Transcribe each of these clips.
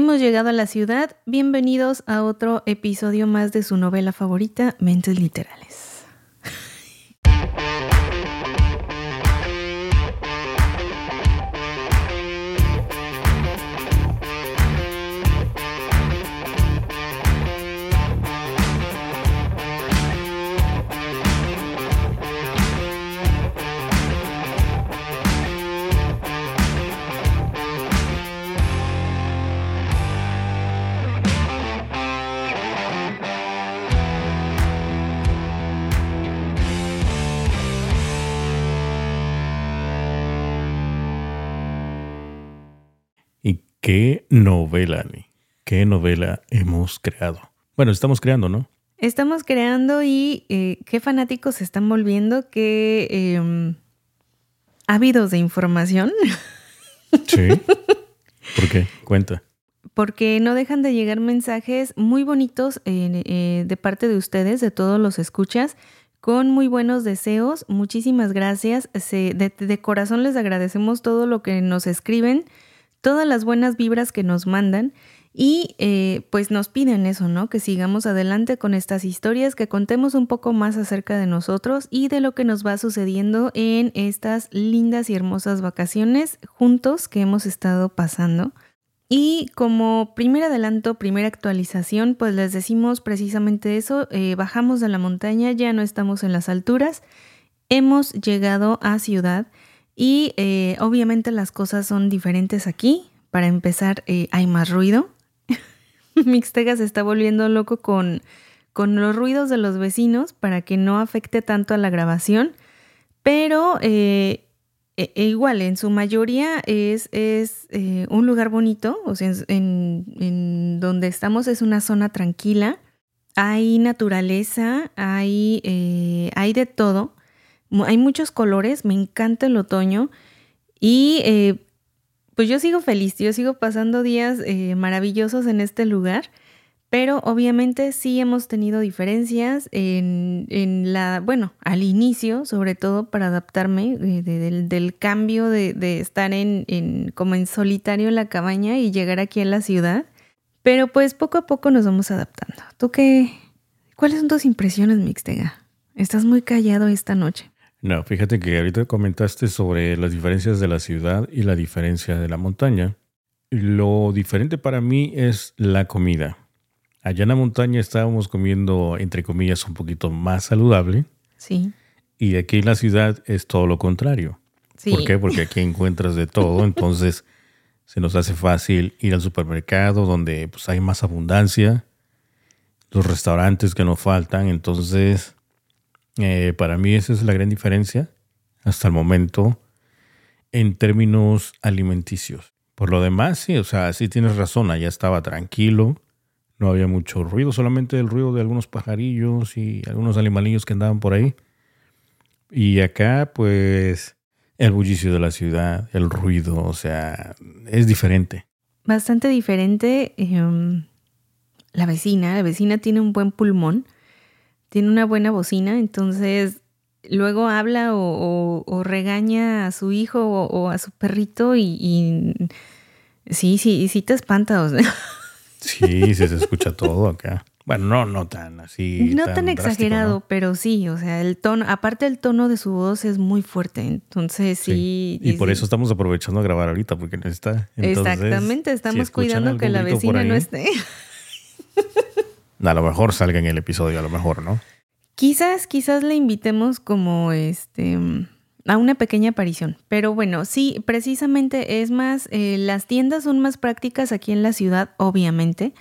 Hemos llegado a la ciudad. Bienvenidos a otro episodio más de su novela favorita, Mentes Literales. ¿Qué novela, Ani? ¿Qué novela hemos creado? Bueno, estamos creando, ¿no? Estamos creando y eh, qué fanáticos se están volviendo, qué eh, ávidos de información. Sí. ¿Por qué? Cuenta. Porque no dejan de llegar mensajes muy bonitos eh, de parte de ustedes, de todos los escuchas, con muy buenos deseos. Muchísimas gracias. de, de corazón les agradecemos todo lo que nos escriben todas las buenas vibras que nos mandan y eh, pues nos piden eso, ¿no? Que sigamos adelante con estas historias, que contemos un poco más acerca de nosotros y de lo que nos va sucediendo en estas lindas y hermosas vacaciones juntos que hemos estado pasando. Y como primer adelanto, primera actualización, pues les decimos precisamente eso, eh, bajamos de la montaña, ya no estamos en las alturas, hemos llegado a ciudad y eh, obviamente las cosas son diferentes aquí. Para empezar, eh, hay más ruido. Mixtega se está volviendo loco con, con los ruidos de los vecinos para que no afecte tanto a la grabación. Pero eh, e, e igual, en su mayoría es, es un lugar bonito. O sea, en, en, donde estamos es una zona tranquila. Hay naturaleza, hay, hay de todo. Hay muchos colores, me encanta el otoño y eh, pues yo sigo feliz, yo sigo pasando días eh, maravillosos en este lugar, pero obviamente sí hemos tenido diferencias en, la, bueno, al inicio, sobre todo para adaptarme eh, del, cambio de, de estar en, en, como en solitario en la cabaña y llegar aquí a la ciudad. Pero pues poco a poco nos vamos adaptando. ¿Tú qué? ¿Cuáles son tus impresiones, Mixtega? Estás muy callado esta noche. No, fíjate que ahorita comentaste sobre las diferencias de la ciudad y la diferencia de la montaña. Lo diferente para mí es la comida. Allá en la montaña estábamos comiendo, entre comillas, un poquito más saludable. Sí. Y aquí en la ciudad es todo lo contrario. Sí. ¿Por qué? Porque aquí encuentras de todo, entonces se nos hace fácil ir al supermercado donde pues, hay más abundancia, los restaurantes que nos faltan, entonces eh, para mí esa es la gran diferencia hasta el momento en términos alimenticios. Por lo demás, sí, o sea, sí tienes razón, allá estaba tranquilo, no había mucho ruido, solamente el ruido de algunos pajarillos y algunos animalillos que andaban por ahí. Y acá, pues, el bullicio de la ciudad, el ruido, o sea, es diferente. Bastante diferente. Em, la vecina, la vecina tiene un buen pulmón tiene una buena bocina, entonces luego habla o, regaña a su hijo o, a su perrito y, sí, sí, sí te espanta. O sea. Sí, se escucha todo acá. Bueno, no, no tan así. No tan, exagerado, pero sí, o sea, el tono, aparte el tono de su voz es muy fuerte, entonces sí. Y, por eso estamos aprovechando a grabar ahorita, porque no está. Exactamente, estamos cuidando que la vecina no esté. A lo mejor salga en el episodio, a lo mejor, ¿no? Quizás, quizás le invitemos como este a una pequeña aparición. Pero bueno, sí, precisamente es más, eh, las tiendas son más prácticas aquí en la ciudad, obviamente.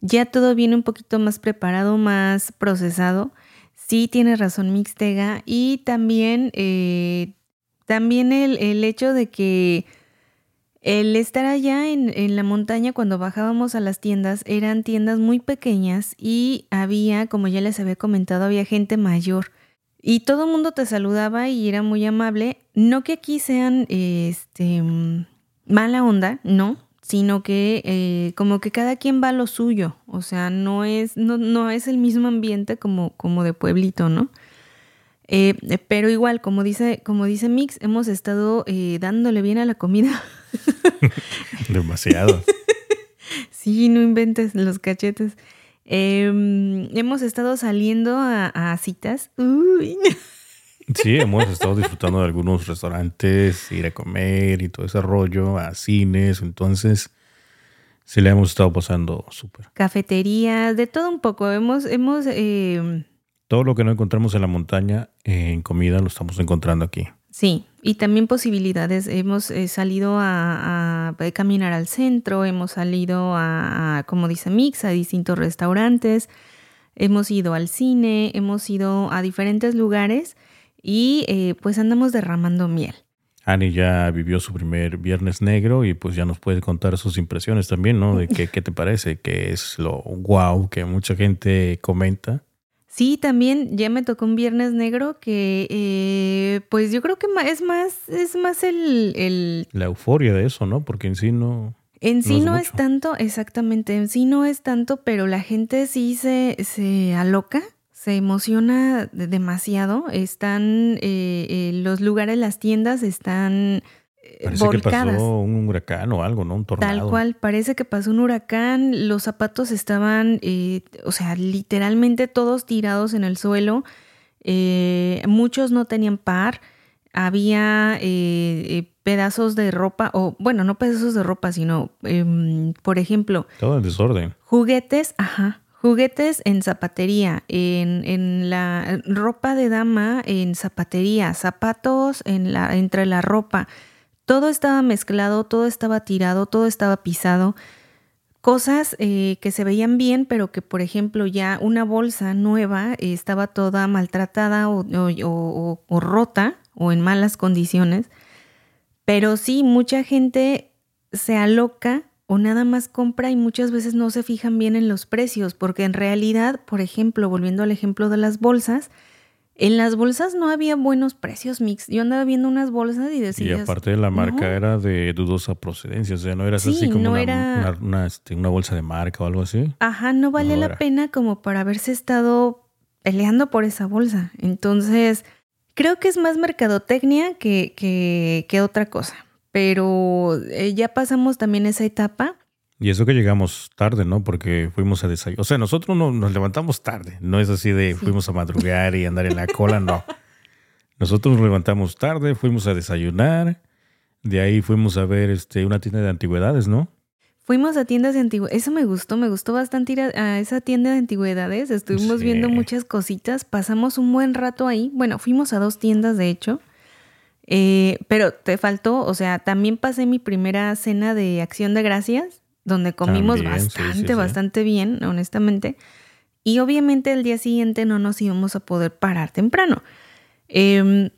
Ya todo viene un poquito más preparado, más procesado. Sí, tiene razón Mixtega. Y también, eh, también el, el hecho de que el estar allá en, la montaña cuando bajábamos a las tiendas eran tiendas muy pequeñas y había, como ya les había comentado, había gente mayor. Y todo el mundo te saludaba y era muy amable. No que aquí sean este, mala onda, no, sino que eh, como que cada quien va a lo suyo. O sea, no es, no, no es el mismo ambiente como, como de pueblito, ¿no? Eh, pero igual, como dice, como dice Mix, hemos estado eh, dándole bien a la comida. Demasiado. Sí, no inventes los cachetes. Em, hemos estado saliendo a, citas. Sí, hemos estado disfrutando de algunos restaurantes, ir a comer y todo ese rollo, a cines. Entonces, sí le hemos estado pasando súper. Cafeterías, de todo un poco. Hemos, hemos em, todo lo que no encontramos en la montaña en comida lo estamos encontrando aquí. Sí, y también posibilidades. Hemos eh, salido a, caminar al centro, hemos salido a, como dice Mix, a distintos restaurantes, hemos ido al cine, hemos ido a diferentes lugares y eh, pues andamos derramando miel. Ani ya vivió su primer Viernes Negro y pues ya nos puede contar sus impresiones también, ¿no? De qué, qué te parece, qué es lo wow que mucha gente comenta. Sí, también ya me tocó un Viernes Negro que, eh, pues yo creo que es más, es más el, La euforia de eso, ¿no? Porque en sí no... En sí no, es, tanto, exactamente, en sí no es tanto, pero la gente sí se, se aloca, se emociona demasiado. Están, eh, eh, los lugares, las tiendas están Parece que pasó un huracán o algo, ¿no? Un tornado. Tal cual, parece que pasó un huracán, los zapatos estaban, eh, o sea, literalmente todos tirados en el suelo, eh, muchos no tenían par, había eh, pedazos de ropa, o bueno, no pedazos de ropa, sino, em, por ejemplo... Todo en desorden. Juguetes, ajá, juguetes en zapatería, en, en, la ropa de dama en zapatería, zapatos en la, entre la ropa todo estaba mezclado, todo estaba tirado, todo estaba pisado. Cosas eh, que se veían bien, pero que, por ejemplo, ya una bolsa nueva eh, estaba toda maltratada o, o, rota o en malas condiciones. Pero sí, mucha gente se aloca o nada más compra y muchas veces no se fijan bien en los precios, porque en realidad, por ejemplo, volviendo al ejemplo de las bolsas, en las bolsas no había buenos precios mix. Yo andaba viendo unas bolsas y decía. Y aparte de la marca era de dudosa procedencia. O sea, no era así como una, este, una, bolsa de marca o algo así. Ajá, no vale la pena como para haberse estado peleando por esa bolsa. Entonces, creo que es más mercadotecnia que, que, que otra cosa. Pero eh, ya pasamos también esa etapa. Y eso que llegamos tarde, ¿no? Porque fuimos a desayunar. O sea, nosotros no, nos levantamos tarde. No es así de fuimos a madrugar y andar en la cola, no. Nosotros nos levantamos tarde, fuimos a desayunar. De ahí fuimos a ver este, una tienda de antigüedades, ¿no? Fuimos a tiendas de antigüedades. Eso me gustó, me gustó bastante ir a, esa tienda de antigüedades. Estuvimos viendo muchas cositas. Pasamos un buen rato ahí. Bueno, fuimos a dos tiendas, de hecho. Eh, pero te faltó, o sea, también pasé mi primera cena de acción de gracias donde comimos bastante, bastante bien, honestamente. Y obviamente el día siguiente no nos íbamos a poder parar temprano. Em,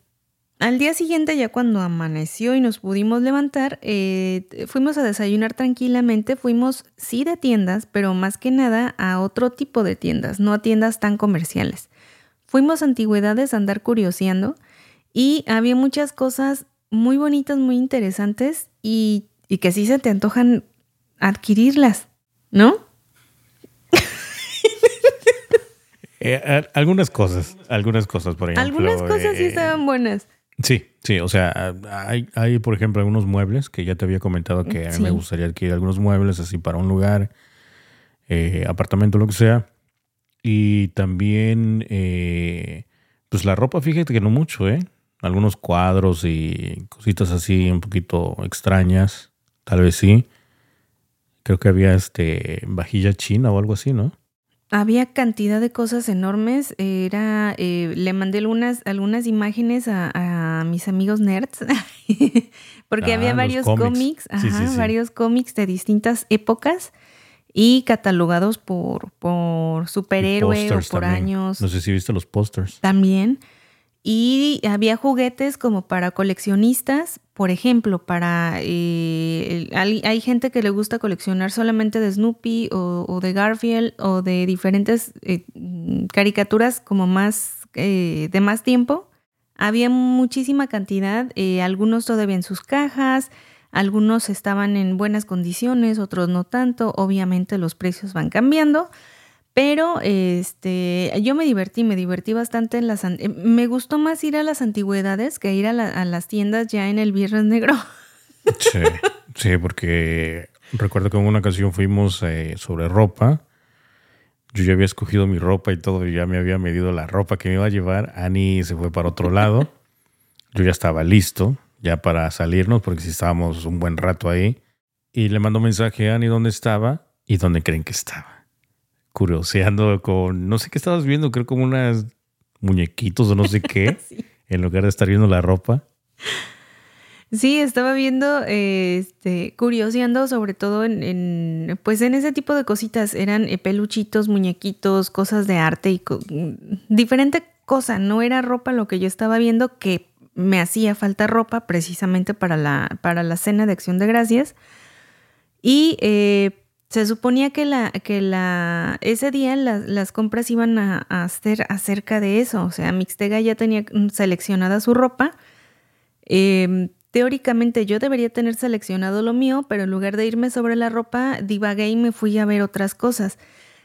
al día siguiente, ya cuando amaneció y nos pudimos levantar, eh, fuimos a desayunar tranquilamente. Fuimos, sí, de tiendas, pero más que nada a otro tipo de tiendas, no a tiendas tan comerciales. Fuimos a antigüedades a andar curioseando y había muchas cosas muy bonitas, muy interesantes y, y que sí se te antojan adquirirlas, ¿no? Eh, algunas cosas, algunas cosas, por ejemplo. Algunas cosas sí eh, estaban buenas. Sí, sí, o sea, hay, hay, por ejemplo, algunos muebles que ya te había comentado que a mí me gustaría adquirir algunos muebles así para un lugar, eh, apartamento, lo que sea. Y también, pues la ropa, fíjate que no mucho, ¿eh? Algunos cuadros y cositas así un poquito extrañas, tal vez sí. Creo que había este vajilla china o algo así, ¿no? Había cantidad de cosas enormes. Era, eh, le mandé algunas, algunas imágenes a, mis amigos nerds, porque había ah, varios cómics, varios cómics de distintas épocas y catalogados por, por superhéroe o por años. No sé si viste los pósters. También. Y había juguetes como para coleccionistas, por ejemplo, para eh, hay, gente que le gusta coleccionar solamente de Snoopy o, de Garfield o de diferentes eh, caricaturas como más eh, de más tiempo. Había muchísima cantidad, algunos todavía en sus cajas, algunos estaban en buenas condiciones, otros no tanto. Obviamente los precios van cambiando. Pero este, yo me divertí, me divertí bastante en las... Eh, me gustó más ir a las antigüedades que ir a, las tiendas ya en el Viernes Negro. Sí, sí, porque Recuerdo que en una ocasión fuimos eh, sobre ropa. Yo ya había escogido mi ropa y todo, y ya me había medido la ropa que me iba a llevar. Annie se fue para otro lado. Yo ya estaba listo, ya para salirnos, porque si estábamos un buen rato ahí. Y le mandó mensaje a Annie dónde estaba y dónde creen que estaba. Curioseando con, no sé qué estabas viendo, creo como unas muñequitos o no sé qué, en lugar de estar viendo la ropa. Sí, estaba viendo, este, curioseando sobre todo en, pues en ese tipo de cositas. Eran eh, peluchitos, muñequitos, cosas de arte y diferente cosa. No era ropa lo que yo estaba viendo que me hacía falta ropa precisamente para la, para la cena de acción de gracias. Y eh, se suponía que, la, que la, ese día las compras iban a, a, hacer acerca de eso. O sea, Mixtega ya tenía seleccionada su ropa. Eh, Teóricamente yo debería tener seleccionado lo mío, pero en lugar de irme sobre la ropa, divagué y me fui a ver otras cosas.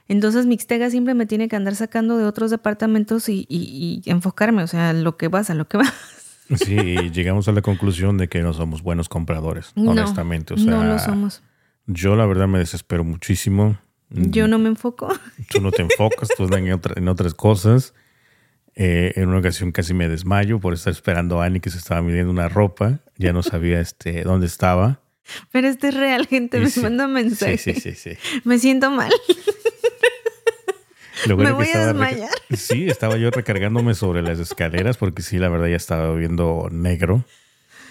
Entonces Mixtega siempre me tiene que andar sacando de otros departamentos y, enfocarme, o sea, lo que vas, a lo que vas. Sí, llegamos a la conclusión de que no somos buenos compradores, honestamente. O sea, no lo somos. Yo la verdad me desespero muchísimo. Yo no me enfoco. Tú no te enfocas, tú estás en, en otras cosas. Eh, en una ocasión casi me desmayo por estar esperando a Annie que se estaba midiendo una ropa. Ya no sabía este, dónde estaba. Pero este es real, gente. Me manda mensajes. Sí, sí, sí, Me siento mal. me voy a desmayar. Sí, estaba yo recargándome sobre las escaleras porque sí, la verdad ya estaba viendo negro.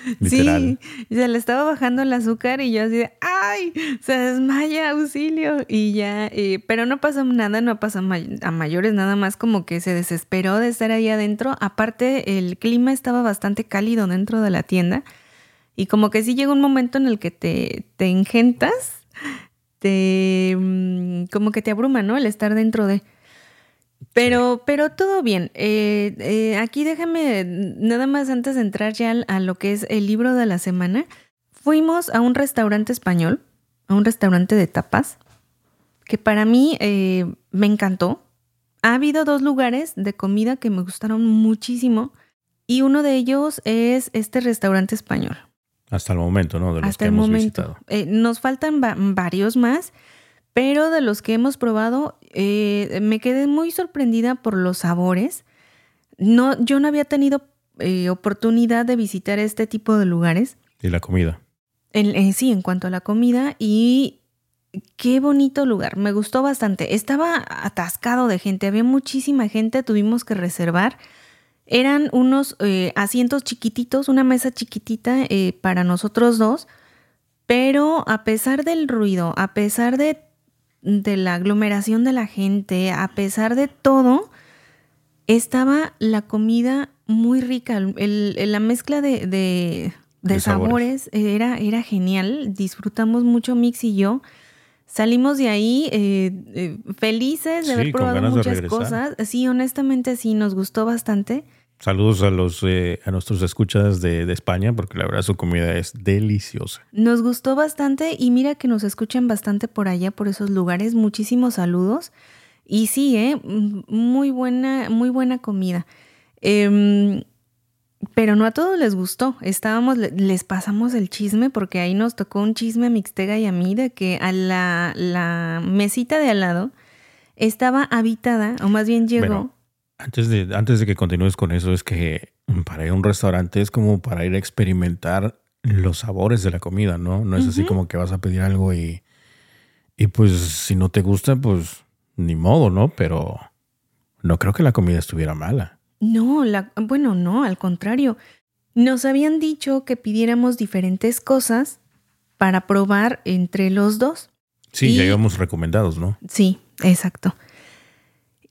Sí, se le estaba bajando el azúcar y yo así de, ¡ay! Se desmaya, auxilio. Y ya, eh, pero no pasó nada, no pasó a mayores, nada más como que se desesperó de estar ahí adentro. Aparte, el clima estaba bastante cálido dentro de la tienda. Y como que sí llega un momento en el que te, te engentas, te, mm, como que te abruma, ¿no? El estar dentro de... Pero, pero todo bien. Eh, eh, aquí déjame, nada más antes de entrar ya a lo que es el libro de la semana. Fuimos a un restaurante español, a un restaurante de tapas, que para mí eh, me encantó. Ha habido dos lugares de comida que me gustaron muchísimo y uno de ellos es este restaurante español. Hasta el momento, ¿no? De los Hasta que el hemos momento. Visitado. nos faltan varios más. Pero de los que hemos probado, eh, me quedé muy sorprendida por los sabores. No, yo no había tenido eh, oportunidad de visitar este tipo de lugares. Y la comida. Eh, sí, en cuanto a la comida. Y qué bonito lugar. Me gustó bastante. Estaba atascado de gente. Había muchísima gente. Tuvimos que reservar. Eran unos asientos chiquititos, una mesa chiquitita para nosotros dos. Pero a pesar del ruido, a pesar de de la aglomeración de la gente, a pesar de todo, estaba la comida muy rica. la mezcla de, sabores, Era, era genial. Disfrutamos mucho Mix y yo. Salimos de ahí eh, eh, felices de haber probado muchas cosas. Sí, honestamente sí, nos gustó bastante. Saludos a los eh, a nuestros escuchas de, España, porque la verdad su comida es deliciosa. Nos gustó bastante y mira que nos escuchan bastante por allá, por esos lugares. Muchísimos saludos. Y sí, ¿eh? muy buena, muy buena comida. Em, pero no a todos les gustó. Estábamos, les pasamos el chisme, porque ahí nos tocó un chisme a Mixtega y a mí de que a la, la mesita de al lado estaba habitada, o más bien llegó. Antes de, antes de que continúes con eso, es que para ir a un restaurante es como para ir a experimentar los sabores de la comida, ¿no? No es así como que vas a pedir algo y, y pues si no te gusta, pues ni modo, ¿no? Pero no creo que la comida estuviera mala. No, la, bueno, no, al contrario. Nos habían dicho que pidiéramos diferentes cosas para probar entre los dos. Sí, ya íbamos recomendados, ¿no? Sí, exacto.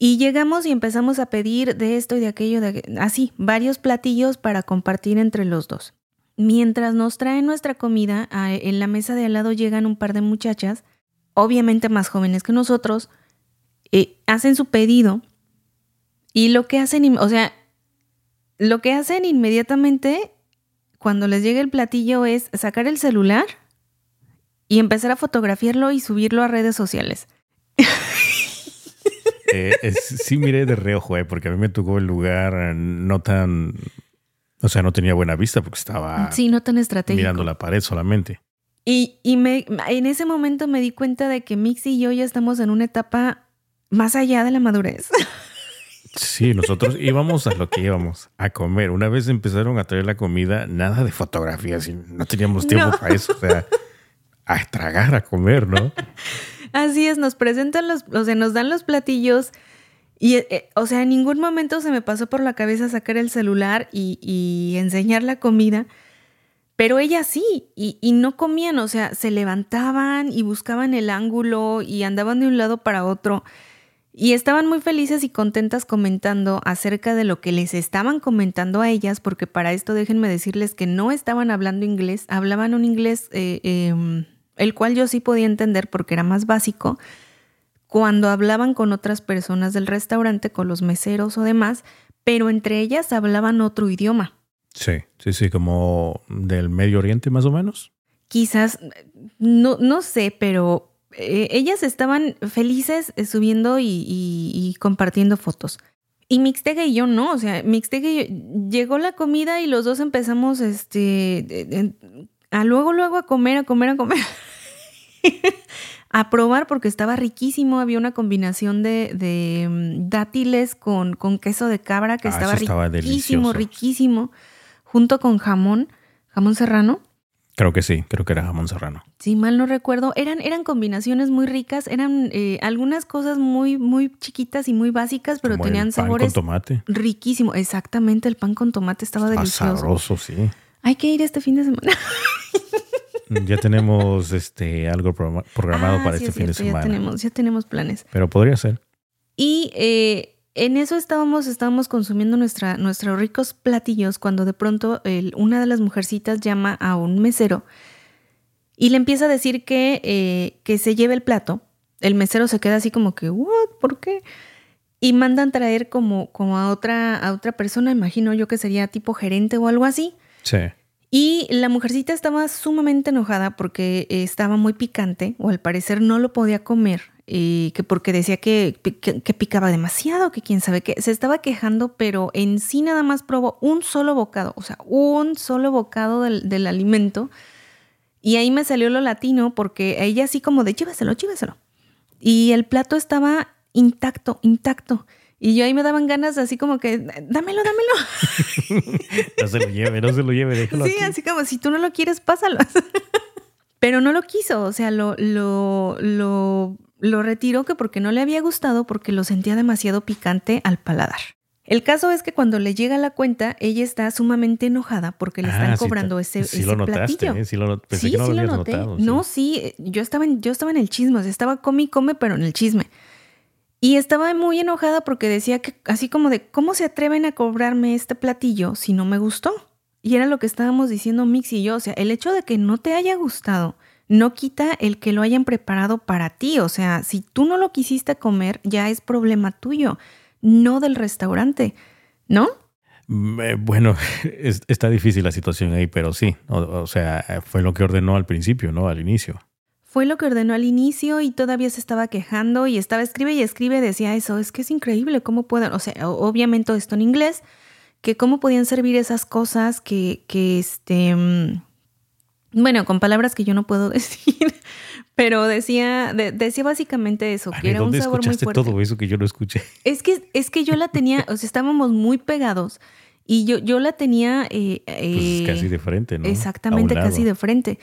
Y llegamos y empezamos a pedir de esto y de aquello, de, así, varios platillos para compartir entre los dos. Mientras nos traen nuestra comida, en la mesa de al lado llegan un par de muchachas, obviamente más jóvenes que nosotros, eh, hacen su pedido y lo que hacen, o sea, lo que hacen inmediatamente cuando les llega el platillo es sacar el celular y empezar a fotografiarlo y subirlo a redes sociales. Eh, sí miré de reojo, eh, porque a mí me tocó el lugar no tan... O sea, no tenía buena vista porque estaba... Sí, no tan estratégico. Mirando la pared solamente. Y, y me, en ese momento me di cuenta de que Mixi y yo ya estamos en una etapa más allá de la madurez. Sí, nosotros íbamos a lo que íbamos, a comer. Una vez empezaron a traer la comida, nada de fotografías, no teníamos tiempo para eso. O sea, a tragar, a comer, ¿no? Así es, nos presentan los, o sea, nos dan los platillos. Y, eh, o sea, en ningún momento se me pasó por la cabeza sacar el celular y, enseñar la comida. Pero ella sí, y, y, no comían, o sea, se levantaban y buscaban el ángulo y andaban de un lado para otro. Y estaban muy felices y contentas comentando acerca de lo que les estaban comentando a ellas, porque para esto déjenme decirles que no estaban hablando inglés, hablaban un inglés eh, em, el cual yo sí podía entender porque era más básico. Cuando hablaban con otras personas del restaurante, con los meseros o demás, pero entre ellas hablaban otro idioma. Sí, sí, sí, como del Medio Oriente más o menos. Quizás, no, no sé, pero eh, ellas estaban felices eh, subiendo y, compartiendo fotos. Y Mixtegue y yo no, o sea, Mixtegue llegó la comida y los dos empezamos este a luego luego a comer, a comer, a comer. a probar porque estaba riquísimo, había una combinación de, mm, dátiles con, con, queso de cabra que ah, estaba riquísimo, riquísimo, junto con jamón, jamón serrano. Creo que sí, creo que era jamón serrano. Sí, mal no recuerdo. Eran, eran combinaciones muy ricas, eran eh, algunas cosas muy, muy chiquitas y muy básicas, pero tenían sabores. Pan con tomate. Riquísimo, exactamente. El pan con tomate estaba delicioso. Sabroso, sí. Hay que ir este fin de semana. ya tenemos este algo programado ah, para este fin de semana. Ya tenemos, ya tenemos planes. Pero podría ser. Y eh, en eso estábamos, estábamos consumiendo nuestra, nuestros ricos platillos cuando de pronto una de las mujercitas llama a un mesero y le empieza a decir que, eh, que se lleve el plato. El mesero se queda así como que, ¿what? ¿Por qué? Y mandan traer como, como a, otra, a otra persona, imagino yo que sería tipo gerente o algo así. Sí. Y la mujercita estaba sumamente enojada porque estaba muy picante o al parecer no lo podía comer y que porque decía que, que, picaba demasiado, que quién sabe qué. Se estaba quejando, pero en sí nada más probó un solo bocado, o sea, un solo bocado del, alimento. Y ahí me salió lo latino porque ella así como de chívaselo, chívaselo. Y el plato estaba intacto, intacto. Y yo ahí me daban ganas así como que, dámelo, dámelo. no se lo lleve, no se lo lleve, déjalo Sí, así como si tú no lo quieres, pásalo. Pero no lo quiso, o sea, lo, lo, lo lo retiró que porque no le había gustado porque lo sentía demasiado picante al paladar. El caso es que cuando le llega la cuenta, ella está sumamente enojada porque le están ah, cobrando ese, sí lo platillo. ¿eh? Sí, lo, pensé que no lo, noté. No, sí, yo estaba, en, yo estaba en el chisme, o sea, estaba come y come, pero en el chisme. Y estaba muy enojada porque decía que, así como de, ¿cómo se atreven a cobrarme este platillo si no me gustó? Y era lo que estábamos diciendo Mix y yo, o sea, el hecho de que no te haya gustado no quita el que lo hayan preparado para ti. O sea, si tú no lo quisiste comer, ya es problema tuyo, no del restaurante, ¿no? Mm, eh, bueno, está difícil la situación ahí, pero sí, o, sea, fue lo que ordenó al principio, ¿no? Al inicio. Fue lo que ordenó al inicio y todavía se estaba quejando y estaba escribe y escribe, decía eso, es que es increíble cómo pueden, o sea, obviamente esto en inglés, que cómo podían servir esas cosas que, que este, mm, bueno, con palabras que yo no puedo decir, pero decía, decía básicamente eso, que era un sabor muy fuerte. todo eso que yo no escuché? Es que, es que yo la tenía, o sea, estábamos muy pegados y yo, yo la tenía... Eh, pues casi de frente, ¿no? Exactamente, casi de frente.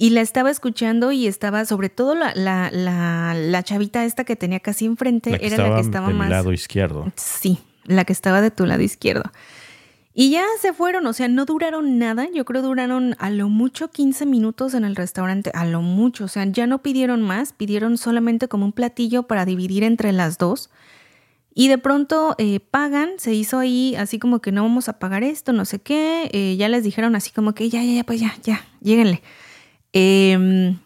Y la estaba escuchando y estaba, sobre todo la, la, la, la chavita esta que tenía casi enfrente, era la que estaba más... lado izquierdo. Sí, la que estaba de tu lado izquierdo. Y ya se fueron, o sea, no duraron nada, yo creo duraron a lo mucho 15 minutos en el restaurante, a lo mucho, o sea, ya no pidieron más, pidieron solamente como un platillo para dividir entre las dos. Y de pronto eh, pagan, se hizo ahí así como que no vamos a pagar esto, no sé qué, eh, ya les dijeron así como que ya, ya, ya, pues ya, ya, lléguenle. Em,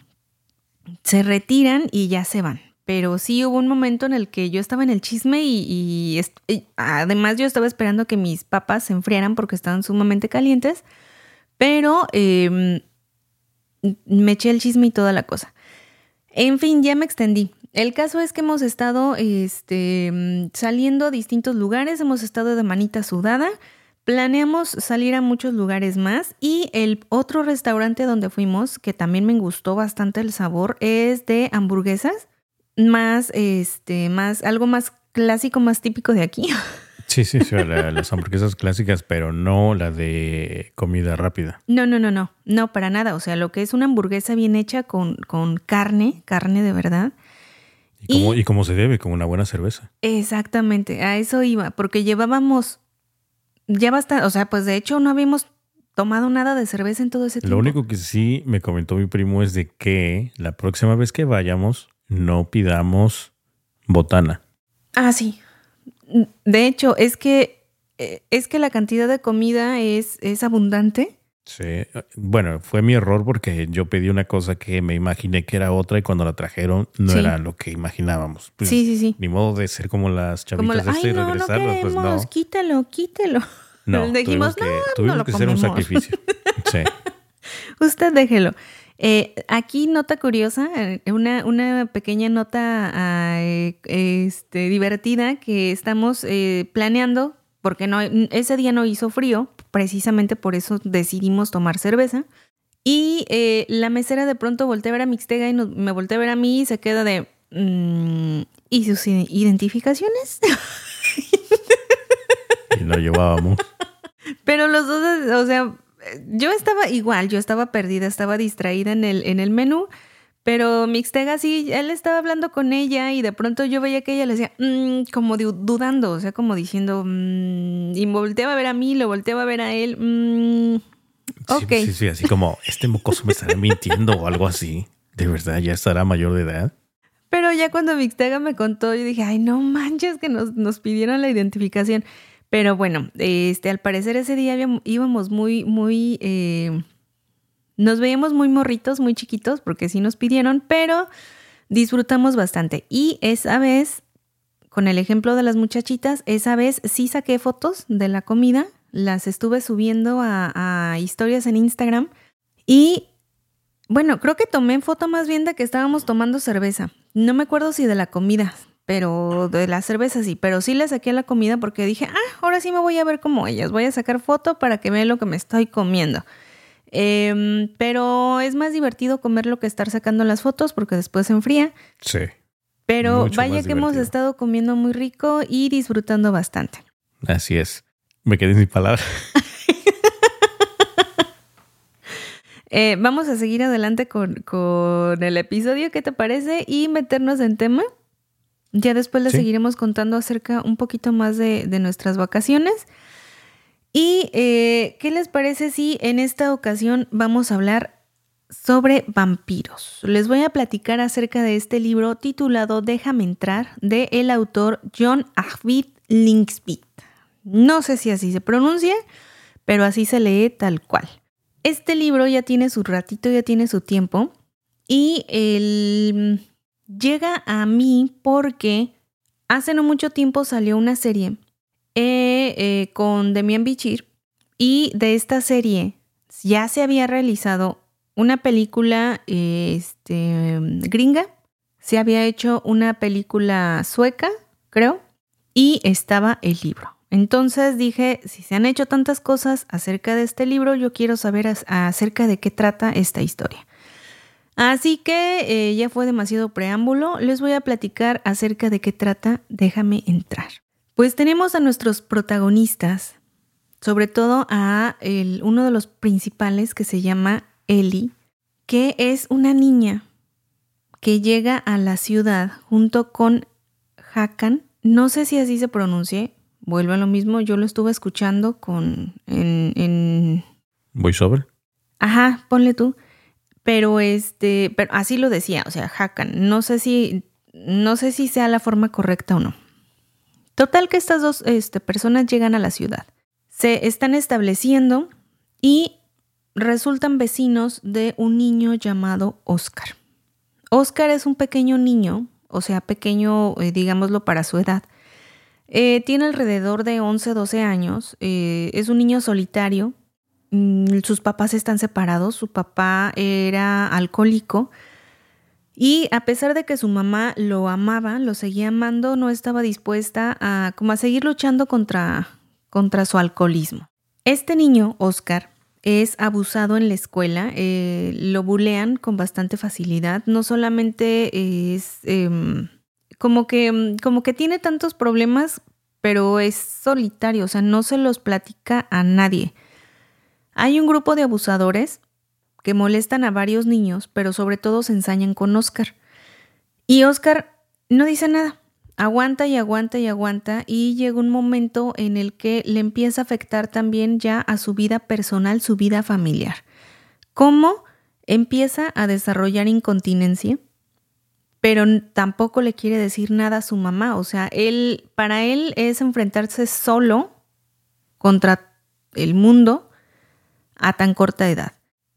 se retiran y ya se van. Pero sí hubo un momento en el que yo estaba en el chisme y, además yo estaba esperando que mis papas se enfriaran porque estaban sumamente calientes. Pero em, me eché el chisme y toda la cosa. En fin, ya me extendí. El caso es que hemos estado este, saliendo a distintos lugares, hemos estado de manita sudada, Planeamos salir a muchos lugares más y el otro restaurante donde fuimos, que también me gustó bastante el sabor, es de hamburguesas, más, este, más, algo más clásico, más típico de aquí. Sí, sí, sí, las hamburguesas clásicas, pero no la de comida rápida. No, no, no, no, no, para nada. O sea, lo que es una hamburguesa bien hecha con, con carne, carne de verdad. Y como, y se debe, con una buena cerveza. Exactamente, a eso iba, porque llevábamos ya basta, o sea, pues de hecho no habíamos tomado nada de cerveza en todo ese tiempo. Lo único que sí me comentó mi primo es de que la próxima vez que vayamos no pidamos botana. Ah, sí. De hecho, es que eh, es que la cantidad de comida es, es abundante. Sí, bueno, fue mi error porque yo pedí una cosa que me imaginé que era otra y cuando la trajeron no era lo que imaginábamos. Pues, sí, sí, sí. Ni modo de ser como las chavitas de este y regresarlas, pues no. Quítalo, quítalo. No, dijimos, que, no, tuvimos no que hacer un sacrificio. sí. Usted déjelo. Eh, aquí nota curiosa, eh, una, una pequeña nota ah, eh, este, divertida que estamos planeando, porque no, ese día no hizo frío, precisamente por eso decidimos tomar cerveza. Y la mesera de pronto voltea a ver a Mixtega y me voltea a ver a mí y se queda de... Mm, ¿Y sus identificaciones? y lo llevábamos. Pero los dos, o sea, yo estaba igual, yo estaba perdida, estaba distraída en el, en el menú, pero Mixtega sí, él estaba hablando con ella y de pronto yo veía que ella le decía, mm", como dudando, o sea, como diciendo, mm", y volteaba a ver a mí, lo volteaba a ver a él. Mm. Sí, sí, sí, así como, este mocoso me estará mintiendo o algo así. De verdad, ya estará mayor de edad. Pero ya cuando Mixtega me contó, yo dije, ay, no manches que nos, nos pidieron la identificación. Pero bueno, este, al parecer ese día íbamos muy, muy, eh, nos veíamos muy morritos, muy chiquitos, porque sí nos pidieron, pero disfrutamos bastante. Y esa vez, con el ejemplo de las muchachitas, esa vez sí saqué fotos de la comida, las estuve subiendo a, historias en Instagram y bueno, creo que tomé foto más bien de que estábamos tomando cerveza. No me acuerdo si de la comida, pero de la cerveza sí, pero sí le saqué la comida porque dije, ah, ahora sí me voy a ver como ellas, voy a sacar foto para que vean lo que me estoy comiendo. Em, pero es más divertido comerlo que estar sacando las fotos porque después se enfría. Sí. Pero vaya que hemos estado comiendo muy rico y disfrutando bastante. Así es. Me quedé sin palabras. eh, vamos a seguir adelante con, con el episodio, ¿qué te parece? Y meternos en tema. Ya después les seguiremos contando acerca un poquito más de, nuestras vacaciones. ¿Y eh, qué les parece si en esta ocasión vamos a hablar sobre vampiros? Les voy a platicar acerca de este libro titulado Déjame entrar de el autor John Arvid Linkspeed. No sé si así se pronuncia, pero así se lee tal cual. Este libro ya tiene su ratito, ya tiene su tiempo y el llega a mí porque hace no mucho tiempo salió una serie eh, eh, con Demian Bichir y de esta serie ya se había realizado una película este, gringa, se había hecho una película sueca, creo, y estaba el libro. Entonces dije, si se han hecho tantas cosas acerca de este libro, yo quiero saber acerca de qué trata esta historia. Así que eh, ya fue demasiado preámbulo, les voy a platicar acerca de qué trata Déjame entrar. Pues tenemos a nuestros protagonistas, sobre todo a uno de los principales que se llama Ellie, que es una niña que llega a la ciudad junto con Hakan. No sé si así se pronuncie, vuelvo a lo mismo, yo lo estuve escuchando con en, en... ¿Voiceover? Ajá, ponle tú. Pero este, pero así lo decía, o sea, Hakan. No sé si, no sé si sea la forma correcta o no. Total que estas dos este, personas llegan a la ciudad. Se están estableciendo y resultan vecinos de un niño llamado Oscar. Oscar es un pequeño niño, o sea, pequeño, eh, digámoslo, para su edad. Eh, tiene alrededor de 11, 12 años. Eh, es un niño solitario Mm, sus papás están separados, su papá era alcohólico y a pesar de que su mamá lo amaba, lo seguía amando, no estaba dispuesta a como a seguir luchando contra, contra su alcoholismo. Este niño, Oscar, es abusado en la escuela, eh, lo bulean con bastante facilidad, no solamente es em, como, que, como que tiene tantos problemas, pero es solitario, o sea, no se los platica a nadie. Hay un grupo de abusadores que molestan a varios niños, pero sobre todo se ensañan con Oscar. Y Oscar no dice nada, aguanta y aguanta y aguanta y llega un momento en el que le empieza a afectar también ya a su vida personal, su vida familiar. ¿Cómo? Empieza a desarrollar incontinencia, pero tampoco le quiere decir nada a su mamá, o sea, él para él es enfrentarse solo contra el mundo a tan corta edad.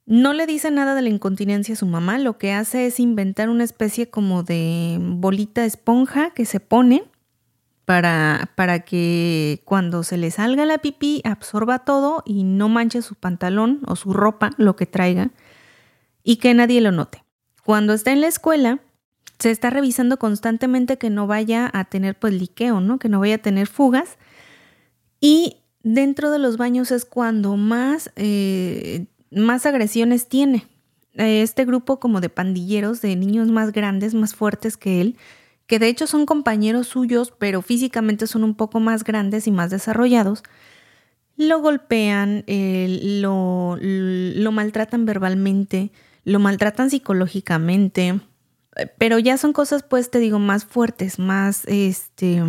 No le dice nada de la incontinencia a su mamá, lo que hace es inventar una especie como de bolita esponja que se pone para, para que cuando se le salga la pipí absorba todo y no manche su pantalón o su ropa, lo que traiga, y que nadie lo note. Cuando está en la escuela, se está revisando constantemente que no vaya a tener pues liqueo, ¿no? Que no vaya a tener fugas. Y dentro de los baños es cuando más eh, más agresiones tiene. Eh, este grupo como de pandilleros, de niños más grandes, más fuertes que él, que de hecho son compañeros suyos, pero físicamente son un poco más grandes y más desarrollados, lo golpean, lo, lo maltratan verbalmente, lo maltratan psicológicamente, pero ya son cosas, pues te digo, más fuertes, más, este,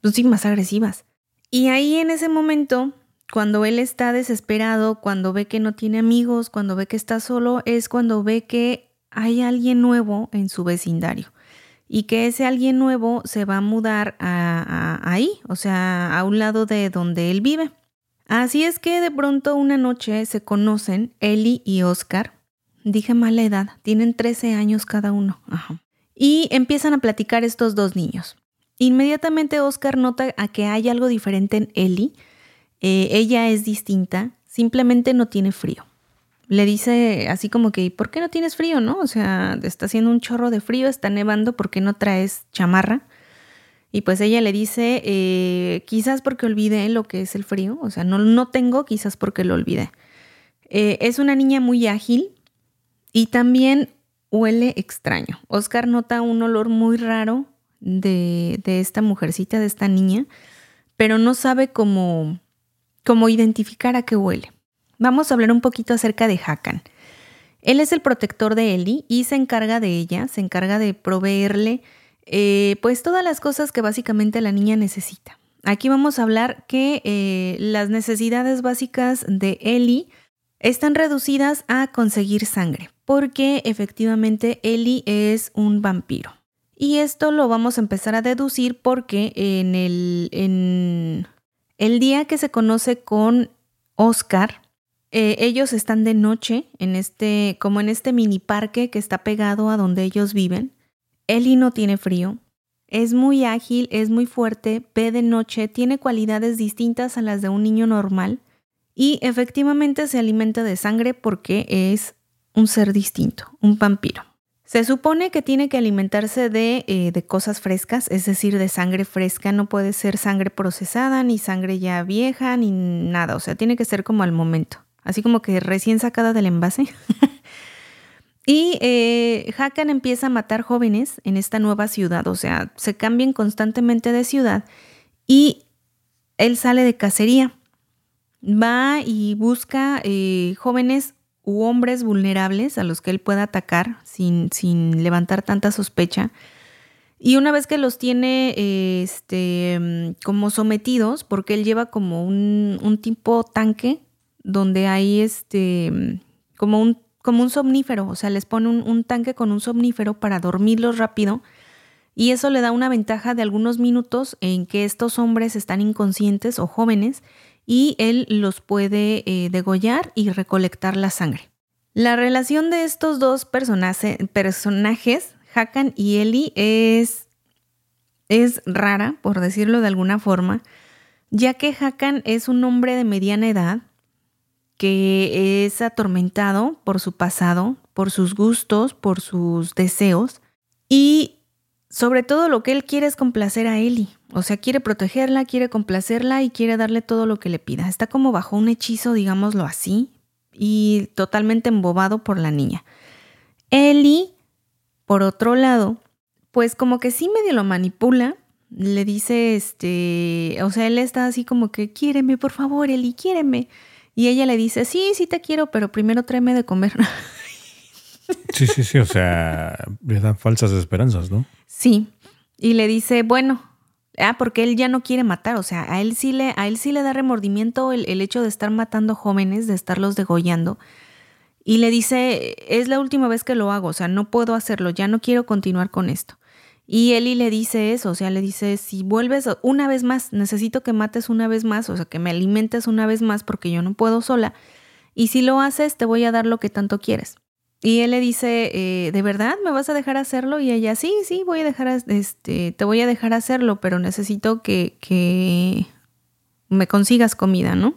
pues sí, más agresivas. Y ahí en ese momento cuando él está desesperado, cuando ve que no tiene amigos, cuando ve que está solo, es cuando ve que hay alguien nuevo en su vecindario y que ese alguien nuevo se va a mudar a, ahí, o sea, a un lado de donde él vive. Así es que de pronto una noche se conocen Eli y Oscar. Dije mala edad, tienen 13 años cada uno. Y empiezan a platicar estos dos niños. Inmediatamente Oscar nota a que hay algo diferente en Eli eh, ella es distinta, simplemente no tiene frío. Le dice así como que, ¿por qué no tienes frío, no? O sea, está haciendo un chorro de frío, está nevando, ¿por qué no traes chamarra? Y pues ella le dice, eh, quizás porque olvidé lo que es el frío, o sea, no, no tengo, quizás porque lo olvidé. Eh, es una niña muy ágil y también huele extraño. Oscar nota un olor muy raro de, de esta mujercita, de esta niña, pero no sabe cómo como identificar a qué huele. Vamos a hablar un poquito acerca de Hakan. Él es el protector de Ellie y se encarga de ella, se encarga de proveerle eh, pues todas las cosas que básicamente la niña necesita. Aquí vamos a hablar que eh, las necesidades básicas de Ellie están reducidas a conseguir sangre, porque efectivamente Ellie es un vampiro. Y esto lo vamos a empezar a deducir porque en el, en el día que se conoce con Oscar, eh, ellos están de noche en este, como en este mini parque que está pegado a donde ellos viven. Eli no tiene frío, es muy ágil, es muy fuerte, ve de noche, tiene cualidades distintas a las de un niño normal y efectivamente se alimenta de sangre porque es un ser distinto, un vampiro. Se supone que tiene que alimentarse de, eh, de, cosas frescas, es decir, de sangre fresca, no puede ser sangre procesada, ni sangre ya vieja, ni nada, o sea, tiene que ser como al momento, así como que recién sacada del envase. y eh, Hakan empieza a matar jóvenes en esta nueva ciudad, o sea, se cambian constantemente de ciudad y él sale de cacería, va y busca eh, jóvenes u hombres vulnerables a los que él pueda atacar sin, sin levantar tanta sospecha. Y una vez que los tiene este, como sometidos, porque él lleva como un, un tipo tanque donde hay este, como, un, como un somnífero, o sea, les pone un tanque con un somnífero para dormirlos rápido. Y eso le da una ventaja de algunos minutos en que estos hombres están inconscientes o jóvenes y él los puede eh, degollar y recolectar la sangre. La relación de estos dos personajes, Hakan y Eli, es, es rara, por decirlo de alguna forma, ya que Hakan es un hombre de mediana edad que es atormentado por su pasado, por sus gustos, por sus deseos y sobre todo lo que él quiere es complacer a Eli. O sea, quiere protegerla, quiere complacerla y quiere darle todo lo que le pida. Está como bajo un hechizo, digámoslo así, y totalmente embobado por la niña. Eli, por otro lado, pues como que sí medio lo manipula, le dice, este, o sea, él está así como que, quiéreme, por favor, Eli, quiéreme. Y ella le dice, sí, sí te quiero, pero primero tráeme de comer. Sí, sí, sí, o sea, le dan falsas esperanzas, ¿no? Sí, y le dice, bueno, ah, porque él ya no quiere matar, o sea, a él sí le, a él sí le da remordimiento el, el hecho de estar matando jóvenes, de estarlos degollando. Y le dice, es la última vez que lo hago, o sea, no puedo hacerlo, ya no quiero continuar con esto. Y Eli le dice eso, o sea, le dice, si vuelves una vez más, necesito que mates una vez más, o sea, que me alimentes una vez más porque yo no puedo sola. Y si lo haces, te voy a dar lo que tanto quieres. Y él le dice, eh, ¿de verdad me vas a dejar hacerlo? Y ella, sí, sí, voy a dejar, este, te voy a dejar hacerlo, pero necesito que, que me consigas comida, ¿no?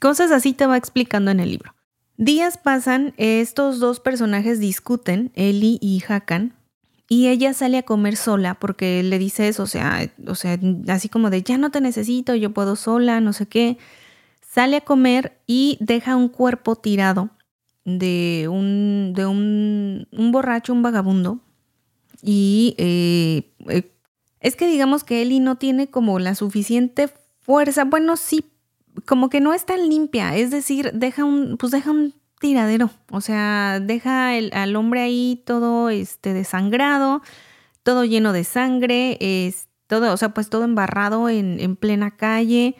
Cosas así te va explicando en el libro. Días pasan, estos dos personajes discuten, Eli y Hakan, y ella sale a comer sola porque le dice eso, o sea, o sea, así como de ya no te necesito, yo puedo sola, no sé qué. Sale a comer y deja un cuerpo tirado de un, de un, un borracho, un vagabundo. Y eh, eh, es que digamos que Eli no tiene como la suficiente fuerza. Bueno, sí, como que no es tan limpia. Es decir, deja un, pues deja un tiradero. O sea, deja al hombre ahí todo este, desangrado, todo lleno de sangre, es todo, o sea, pues todo embarrado en, en plena calle.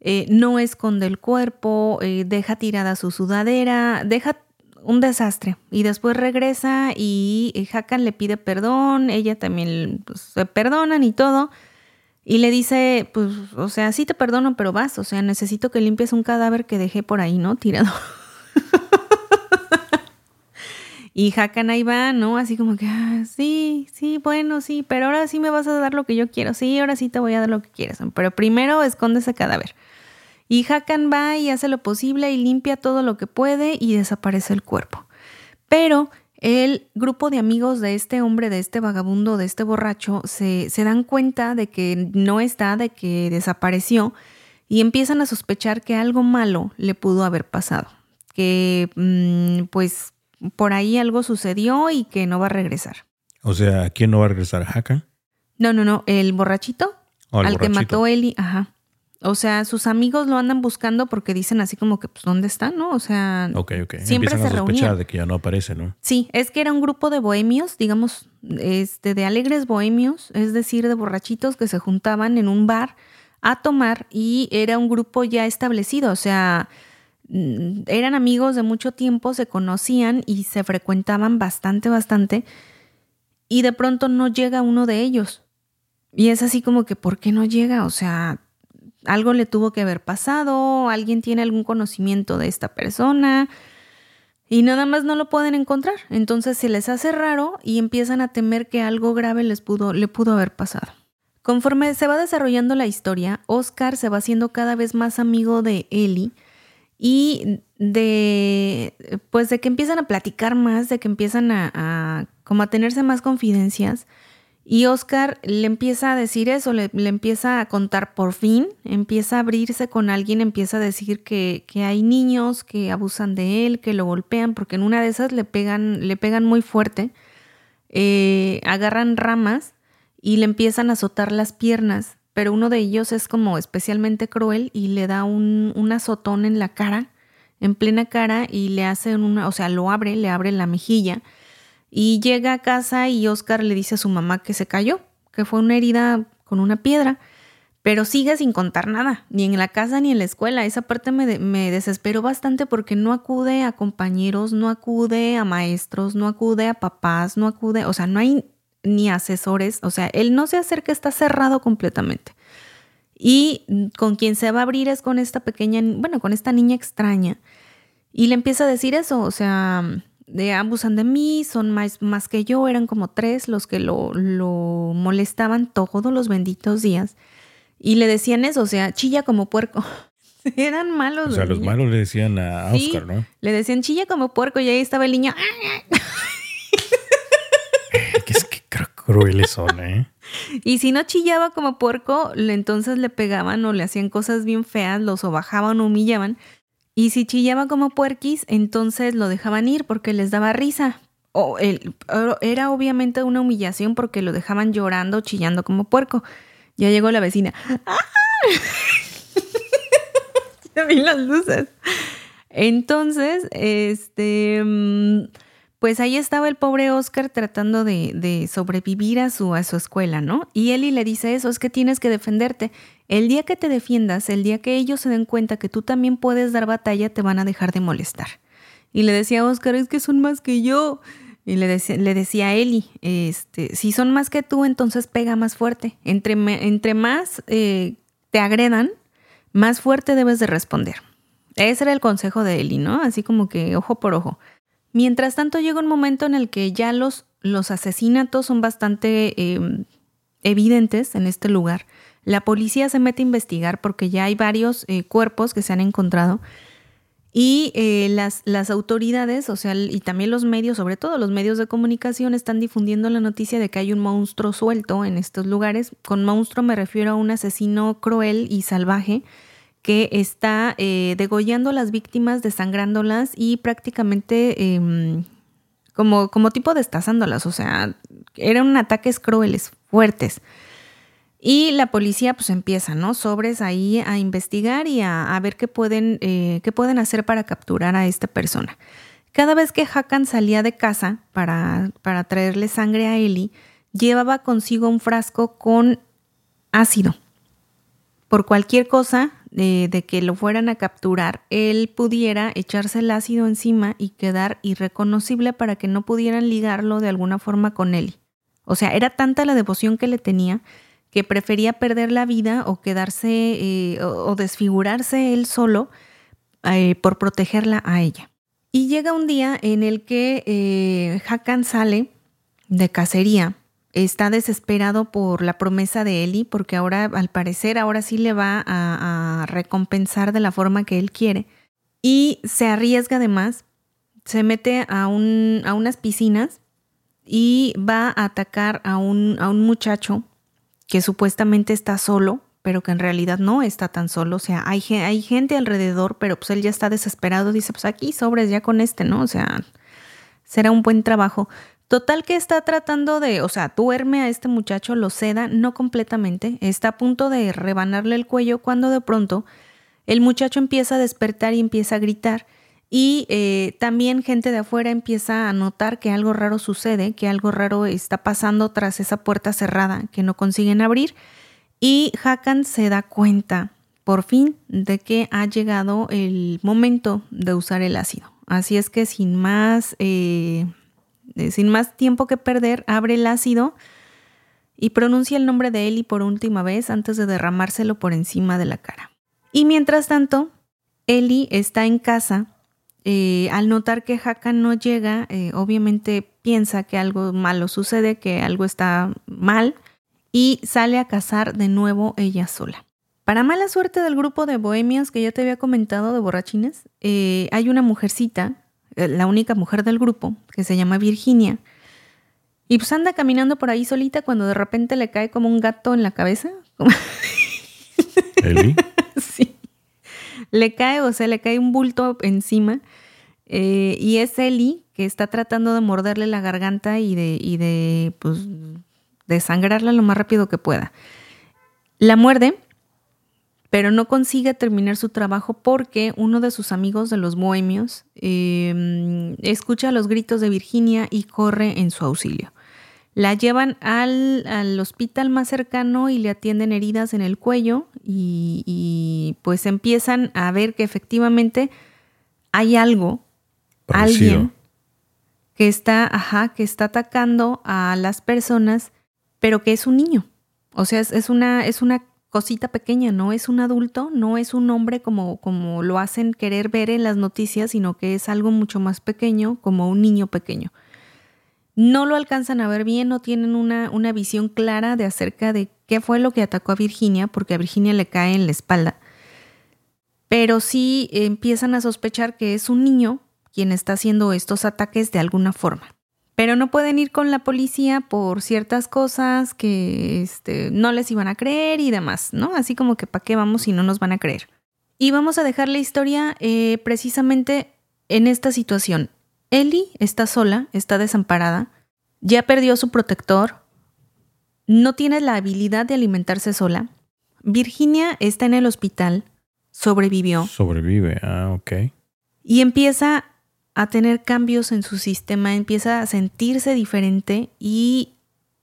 Eh, no esconde el cuerpo, deja tirada su sudadera, deja un desastre. Y después regresa y Hakan le pide perdón, ella también pues, se perdonan y todo. Y le dice, pues, o sea, sí te perdono, pero vas, o sea, necesito que limpies un cadáver que dejé por ahí, ¿no? Tirado. y Hakan ahí va, ¿no? Así como que, ah, sí, sí, bueno, sí, pero ahora sí me vas a dar lo que yo quiero. Sí, ahora sí te voy a dar lo que quieres. Pero primero esconde ese cadáver. Y Hakan va y hace lo posible y limpia todo lo que puede y desaparece el cuerpo. Pero el grupo de amigos de este hombre, de este vagabundo, de este borracho, se, se dan cuenta de que no está, de que desapareció y empiezan a sospechar que algo malo le pudo haber pasado que mm, pues por ahí algo sucedió y que no va a regresar. O sea, ¿quién no va a regresar? ¿Hakan? No, no, no, el borrachito oh, al que mató Eli, ajá. O sea, sus amigos lo andan buscando porque dicen así como que, pues, ¿dónde está, no? O sea, siempre se a de que ya no aparece, ¿no? Sí, es que era un grupo de bohemios, digamos, este, de alegres bohemios, es decir, de borrachitos que se juntaban en un bar a tomar y era un grupo ya establecido, o sea, Mm, eran amigos de mucho tiempo, se conocían y se frecuentaban bastante, bastante, y de pronto no llega uno de ellos. Y es así como que, ¿por qué no llega? O sea, algo le tuvo que haber pasado, alguien tiene algún conocimiento de esta persona y nada más no lo pueden encontrar. Entonces se les hace raro y empiezan a temer que algo grave les pudo, le pudo haber pasado. Conforme se va desarrollando la historia, Oscar se va haciendo cada vez más amigo de Ellie y de pues de que empiezan a platicar más, de que empiezan a, como a tenerse más confidencias. Y Oscar le empieza a decir eso, le, empieza a contar por fin, empieza a abrirse con alguien, empieza a decir que, que, hay niños que abusan de él, que lo golpean, porque en una de esas le pegan, le pegan muy fuerte, eh, agarran ramas y le empiezan a azotar las piernas pero uno de ellos es como especialmente cruel y le da un, azotón en la cara, en plena cara, y le hace una, o sea, lo abre, le abre la mejilla. Y llega a casa y Oscar le dice a su mamá que se cayó, que fue una herida con una piedra, pero sigue sin contar nada, ni en la casa ni en la escuela. Esa parte me, me desesperó bastante porque no acude a compañeros, no acude a maestros, no acude a papás, no acude, o sea, no hay ni asesores, o sea, él no se acerca, está cerrado completamente. Y con quien se va a abrir es con esta pequeña, bueno, con esta niña extraña. Y le empieza a decir eso, o sea, de abusan de mí, son más, más que yo, eran como tres los que lo, lo molestaban todos los benditos días. Y le decían eso, o sea, chilla como puerco. Eran malos. O sea, los malos le decían a Oscar, ¿no? Le decían chilla como puerco y ahí estaba el niño. crueles son, ¿eh? y si no chillaba como puerco, entonces le pegaban o le hacían cosas bien feas, lo sobajaban o humillaban. Y si chillaba como puerquis, entonces lo dejaban ir porque les daba risa. O era obviamente una humillación porque lo dejaban llorando, chillando como puerco. Ya llegó la vecina. ¡Ah! Ya vi las luces. Entonces, este, mm, pues ahí estaba el pobre Oscar tratando de, sobrevivir a su, a su escuela, ¿no? Y Eli le dice eso, es que tienes que defenderte. El día que te defiendas, el día que ellos se den cuenta que tú también puedes dar batalla, te van a dejar de molestar. Y le decía a Oscar, es que son más que yo. Y le decía, le decía a Eli, este, si son más que tú, entonces pega más fuerte. Entre, entre más eh, te agredan, más fuerte debes de responder. Ese era el consejo de Eli, ¿no? Así como que ojo por ojo. Mientras tanto llega un momento en el que ya los, los asesinatos son bastante em, evidentes en este lugar. La policía se mete a investigar porque ya hay varios eh, cuerpos que se han encontrado y eh, las, las, autoridades, o sea, y también los medios, sobre todo los medios de comunicación, están difundiendo la noticia de que hay un monstruo suelto en estos lugares. Con monstruo me refiero a un asesino cruel y salvaje que está eh, degollando a las víctimas, desangrándolas y prácticamente em, como, como tipo destazándolas. O sea, eran ataques crueles, fuertes. Y la policía pues empieza, ¿no? Sobres ahí a investigar y a, ver qué pueden, eh, qué pueden hacer para capturar a esta persona. Cada vez que Hakan salía de casa para, para traerle sangre a Eli, llevaba consigo un frasco con ácido. Por cualquier cosa de, que lo fueran a capturar, él pudiera echarse el ácido encima y quedar irreconocible para que no pudieran ligarlo de alguna forma con él. O sea, era tanta la devoción que le tenía que prefería perder la vida o quedarse eh, o, desfigurarse él solo eh, por protegerla a ella. Y llega un día en el que eh, Hakan sale de cacería está desesperado por la promesa de Eli, porque ahora, al parecer, ahora sí le va a, recompensar de la forma que él quiere. Y se arriesga además, se mete a, un, a unas piscinas y va a atacar a un, a un muchacho que supuestamente está solo, pero que en realidad no está tan solo. O sea, hay, hay gente alrededor, pero pues él ya está desesperado. Dice, pues aquí sobres ya con este, ¿no? O sea, será un buen trabajo. Total que está tratando de, o sea, duerme a este muchacho, lo seda, no completamente, está a punto de rebanarle el cuello cuando de pronto el muchacho empieza a despertar y empieza a gritar. Y eh, también gente de afuera empieza a notar que algo raro sucede, que algo raro está pasando tras esa puerta cerrada que no consiguen abrir. Y Hakan se da cuenta, por fin, de que ha llegado el momento de usar el ácido. Así es que sin más eh, eh, sin más tiempo que perder, abre el ácido y pronuncia el nombre de Eli por última vez antes de derramárselo por encima de la cara. Y mientras tanto, Eli está en casa. Eh, al notar que Hakan no llega, eh, obviamente piensa que algo malo sucede, que algo está mal, y sale a cazar de nuevo ella sola. Para mala suerte del grupo de bohemios que ya te había comentado de borrachines, hay una mujercita eh, la única mujer del grupo, que se llama Virginia. Y pues anda caminando por ahí solita cuando de repente le cae como un gato en la cabeza. ¿Eli? sí. Le cae, o sea, le cae un bulto encima. Eh, y es Eli que está tratando de morderle la garganta y de, y de, pues, desangrarla lo más rápido que pueda. La muerde pero no consigue terminar su trabajo porque uno de sus amigos de los bohemios em, escucha los gritos de Virginia y corre en su auxilio. La llevan al, hospital más cercano y le atienden heridas en el cuello y, pues empiezan a ver que efectivamente hay algo, alguien que está, ajá, que está atacando a las personas, pero que es un niño. O sea, es, una, es una cosita pequeña, no es un adulto, no es un hombre como, como lo hacen querer ver en las noticias, sino que es algo mucho más pequeño, como un niño pequeño. No lo alcanzan a ver bien, no tienen una, una visión clara de acerca de qué fue lo que atacó a Virginia, porque a Virginia le cae en la espalda. Pero sí empiezan a sospechar que es un niño quien está haciendo estos ataques de alguna forma. pero no pueden ir con la policía por ciertas cosas que este, no les iban a creer y demás, ¿no? Así como que para qué vamos si no nos van a creer. Y vamos a dejar la historia eh, precisamente en esta situación. Ellie está sola, está desamparada, ya perdió a su protector, no tiene la habilidad de alimentarse sola. Virginia está en el hospital, sobrevivió. Sobrevive, ah, ok. Y empieza a tener cambios en su sistema, empieza a sentirse diferente y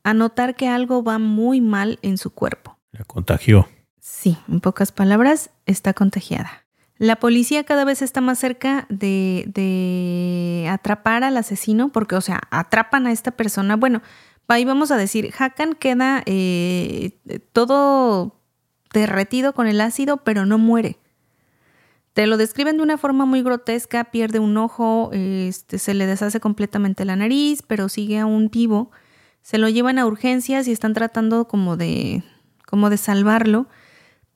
a notar que algo va muy mal en su cuerpo. La contagió. Sí, en pocas palabras, está contagiada. La policía cada vez está más cerca de, de atrapar al asesino, porque, o sea, atrapan a esta persona. Bueno, ahí vamos a decir, Hakan queda eh, todo derretido con el ácido, pero no muere. Te lo describen de una forma muy grotesca, pierde un ojo, este, se le deshace completamente la nariz, pero sigue aún vivo. Se lo llevan a urgencias y están tratando como de, como de salvarlo,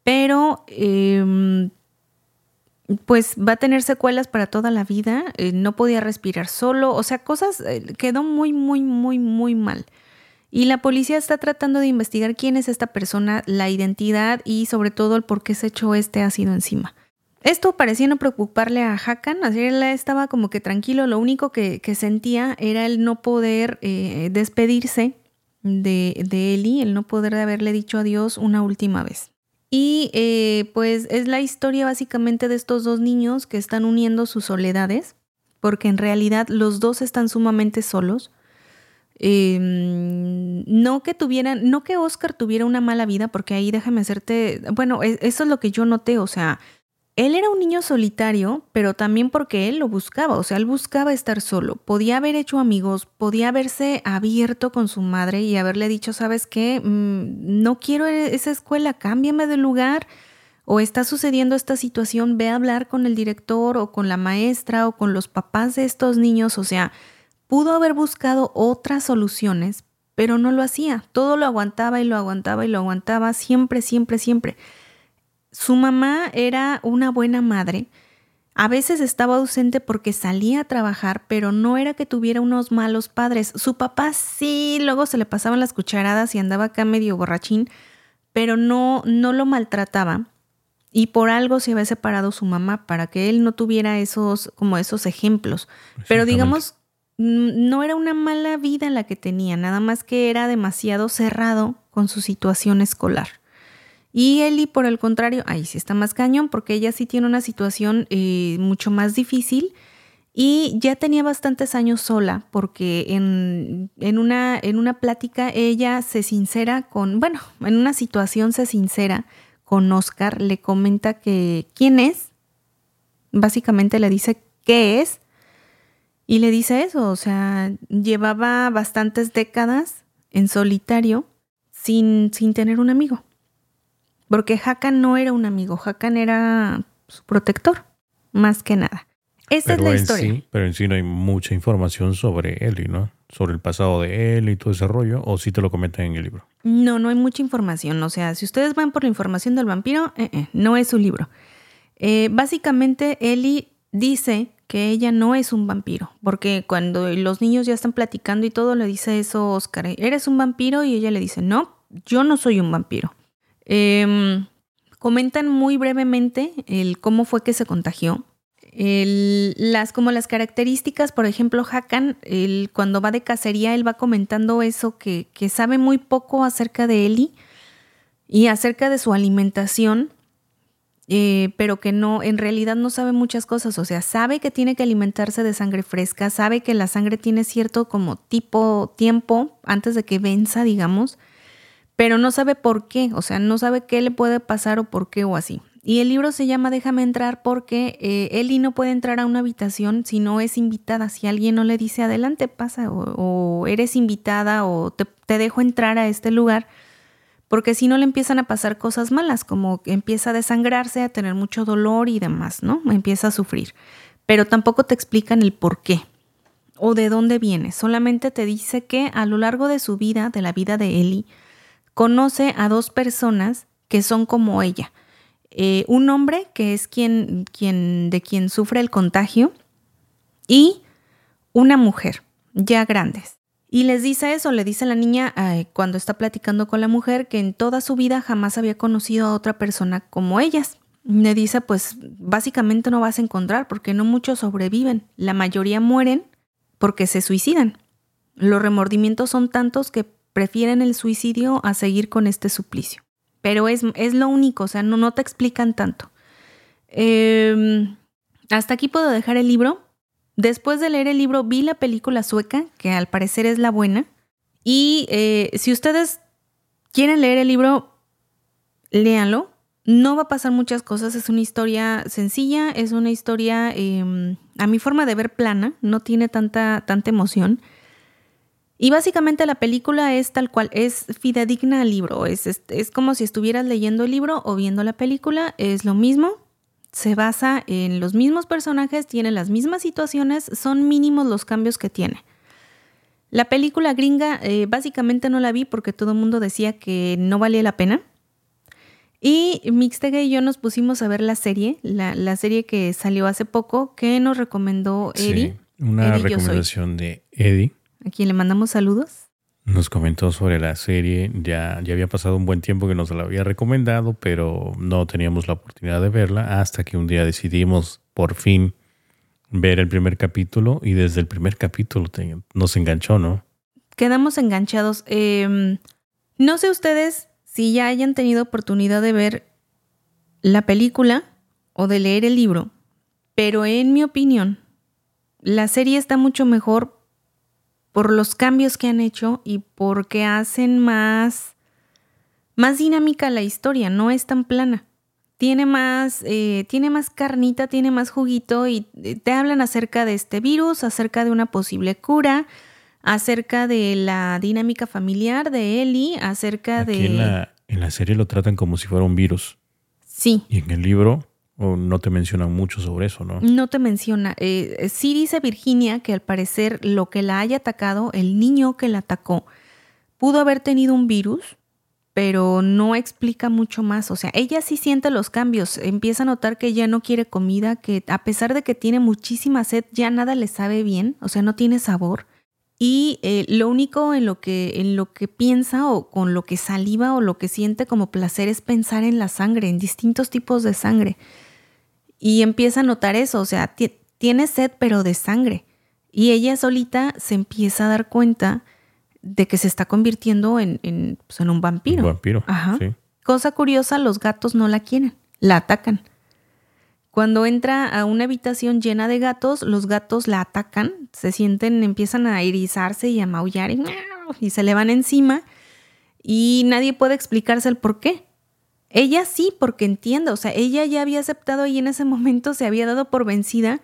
pero em, pues va a tener secuelas para toda la vida, eh, no podía respirar solo, o sea, cosas, eh, quedó muy, muy, muy, muy mal. Y la policía está tratando de investigar quién es esta persona, la identidad y sobre todo el por qué se echó este ácido encima. Esto parecía no preocuparle a Hakan, así él estaba como que tranquilo, lo único que, sentía era el no poder eh, despedirse de, de Eli, el no poder haberle dicho adiós una última vez. Y eh, pues es la historia básicamente de estos dos niños que están uniendo sus soledades, porque en realidad los dos están sumamente solos. Em, no que tuvieran, no que Oscar tuviera una mala vida, porque ahí déjame hacerte, bueno, e, eso es lo que yo noté, o sea, él era un niño solitario, pero también porque él lo buscaba, o sea, él buscaba estar solo. Podía haber hecho amigos, podía haberse abierto con su madre y haberle dicho, ¿sabes qué? Mm, no quiero e-, esa escuela, cámbiame de lugar. O está sucediendo esta situación, ve a hablar con el director o con la maestra o con los papás de estos niños. O sea, pudo haber buscado otras soluciones, pero no lo hacía. Todo lo aguantaba y lo aguantaba y lo aguantaba siempre, siempre, siempre. Su mamá era una buena madre. A veces estaba ausente porque salía a trabajar, pero no era que tuviera unos malos padres. Su papá sí, luego se le pasaban las cucharadas y andaba acá medio borrachín, pero no, no lo maltrataba. Y por algo se había separado su mamá para que él no tuviera esos, como esos ejemplos. Pero digamos, no era una mala vida la que tenía, nada más que era demasiado cerrado con su situación escolar. Y Eli, por el contrario, ahí sí está más cañón porque ella sí tiene una situación eh, mucho más difícil y ya tenía bastantes años sola porque en, una, en una plática ella se sincera con, bueno, en una situación se sincera con Oscar, le comenta que quién es, básicamente le dice qué es y le dice eso, o sea, llevaba bastantes décadas en solitario sin, sin tener un amigo. Porque Hakan no era un amigo, Hakan era su protector, más que nada. Esa es la historia. Sí, pero en sí no hay mucha información sobre él, ¿no? Sobre el pasado de él y todo ese rollo, o sí te lo comentan en el libro. No, no hay mucha información. O sea, si ustedes van por la información del vampiro, eh, eh, no es su libro. Eh, básicamente, Ellie dice que ella no es un vampiro, porque cuando los niños ya están platicando y todo, le dice eso Oscar, ¿eres un vampiro? Y ella le dice, no, yo no soy un vampiro. Em, comentan muy brevemente el cómo fue que se contagió. las, como las características, por ejemplo, Hakan, el, cuando va de cacería, él va comentando eso, que, que sabe muy poco acerca de Eli y acerca de su alimentación, eh, pero que no, en realidad no sabe muchas cosas. O sea, sabe que tiene que alimentarse de sangre fresca, sabe que la sangre tiene cierto como tipo, tiempo antes de que venza, digamos, pero no sabe por qué, o sea, no sabe qué le puede pasar o por qué o así. Y el libro se llama Déjame entrar porque eh, Eli no puede entrar a una habitación si no es invitada. Si alguien no le dice adelante, pasa, o, eres invitada o te, te, dejo entrar a este lugar, porque si no le empiezan a pasar cosas malas, como empieza a desangrarse, a tener mucho dolor y demás, ¿no? Empieza a sufrir. Pero tampoco te explican el por qué o de dónde viene. Solamente te dice que a lo largo de su vida, de la vida de Eli, conoce a dos personas que son como ella. Eh, un hombre que es quien, quien, de quien sufre el contagio y una mujer. ya grandes. Y les dice eso, le dice la niña cuando está platicando con la mujer que en toda su vida jamás había conocido a otra persona como ellas. Le dice, pues básicamente no vas a encontrar porque no muchos sobreviven. La mayoría mueren porque se suicidan. Los remordimientos son tantos que prefieren el suicidio a seguir con este suplicio. Pero es, es lo único, o sea, no, no te explican tanto. Em, hasta aquí puedo dejar el libro. Después de leer el libro vi la película sueca, que al parecer es la buena. Y eh, si ustedes quieren leer el libro, léanlo. No va a pasar muchas cosas, es una historia sencilla, es una historia em, a mi forma de ver plana, no tiene tanta, tanta emoción. Y básicamente la película es tal cual, es fidedigna al libro, es, es, como si estuvieras leyendo el libro o viendo la película, es lo mismo, se basa en los mismos personajes, tiene las mismas situaciones, son mínimos los cambios que tiene. La película gringa eh, básicamente no la vi porque todo el mundo decía que no valía la pena. Y Mixtega y yo nos pusimos a ver la serie, la, serie que salió hace poco, que nos recomendó Eddie. Sí, una recomendación de Eddie. A quien le mandamos saludos. Nos comentó sobre la serie, ya, ya había pasado un buen tiempo que nos la había recomendado, pero no teníamos la oportunidad de verla hasta que un día decidimos por fin ver el primer capítulo y desde el primer capítulo nos enganchó, ¿no? Quedamos enganchados. Em, no sé ustedes si ya hayan tenido oportunidad de ver la película o de leer el libro, pero en mi opinión, la serie está mucho mejor por los cambios que han hecho y porque hacen más, más dinámica la historia, no es tan plana. Tiene más, eh, tiene más carnita, tiene más juguito y eh, te hablan acerca de este virus, acerca de una posible cura, acerca de la dinámica familiar de Ellie, acerca de... En la, en la serie lo tratan como si fuera un virus. Sí. Y en el libro no te mencionan mucho sobre eso, ¿no? No te menciona. Eh, sí dice Virginia que al parecer lo que la haya atacado, el niño que la atacó, pudo haber tenido un virus, pero no explica mucho más. O sea, ella sí siente los cambios, empieza a notar que ya no quiere comida, que a pesar de que tiene muchísima sed, ya nada le sabe bien, o sea, no tiene sabor. Y eh, lo único en lo, que, en lo que piensa o con lo que saliva o lo que siente como placer es pensar en la sangre, en distintos tipos de sangre. Y empieza a notar eso, o sea, tiene sed pero de sangre. Y ella solita se empieza a dar cuenta de que se está convirtiendo en, en, pues, un vampiro. Un vampiro. Ajá. Cosa curiosa, los gatos no la quieren, la atacan. Cuando entra a una habitación llena de gatos, los gatos la atacan, se sienten, empiezan a erizarse y a maullar y, se le van encima y nadie puede explicarse el por qué. Ella sí, porque entiende, o sea, ella ya había aceptado y en ese momento se había dado por vencida,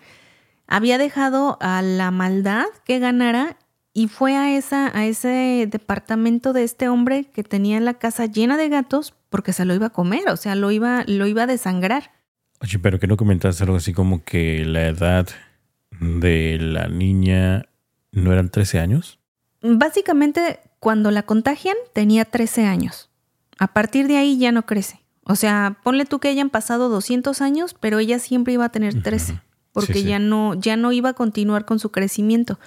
había dejado a la maldad que ganara y fue a, esa, a ese departamento de este hombre que tenía la casa llena de gatos porque se lo iba a comer, o sea, lo iba, lo iba a desangrar. Oye, pero que no comentaste algo así como que la edad de la niña no eran 13 años. Básicamente, cuando la contagian, tenía 13 años. A partir de ahí ya no crece. O sea, ponle tú que hayan pasado 200 años, pero ella siempre iba a tener 13, porque ya no ya no iba a continuar con su crecimiento.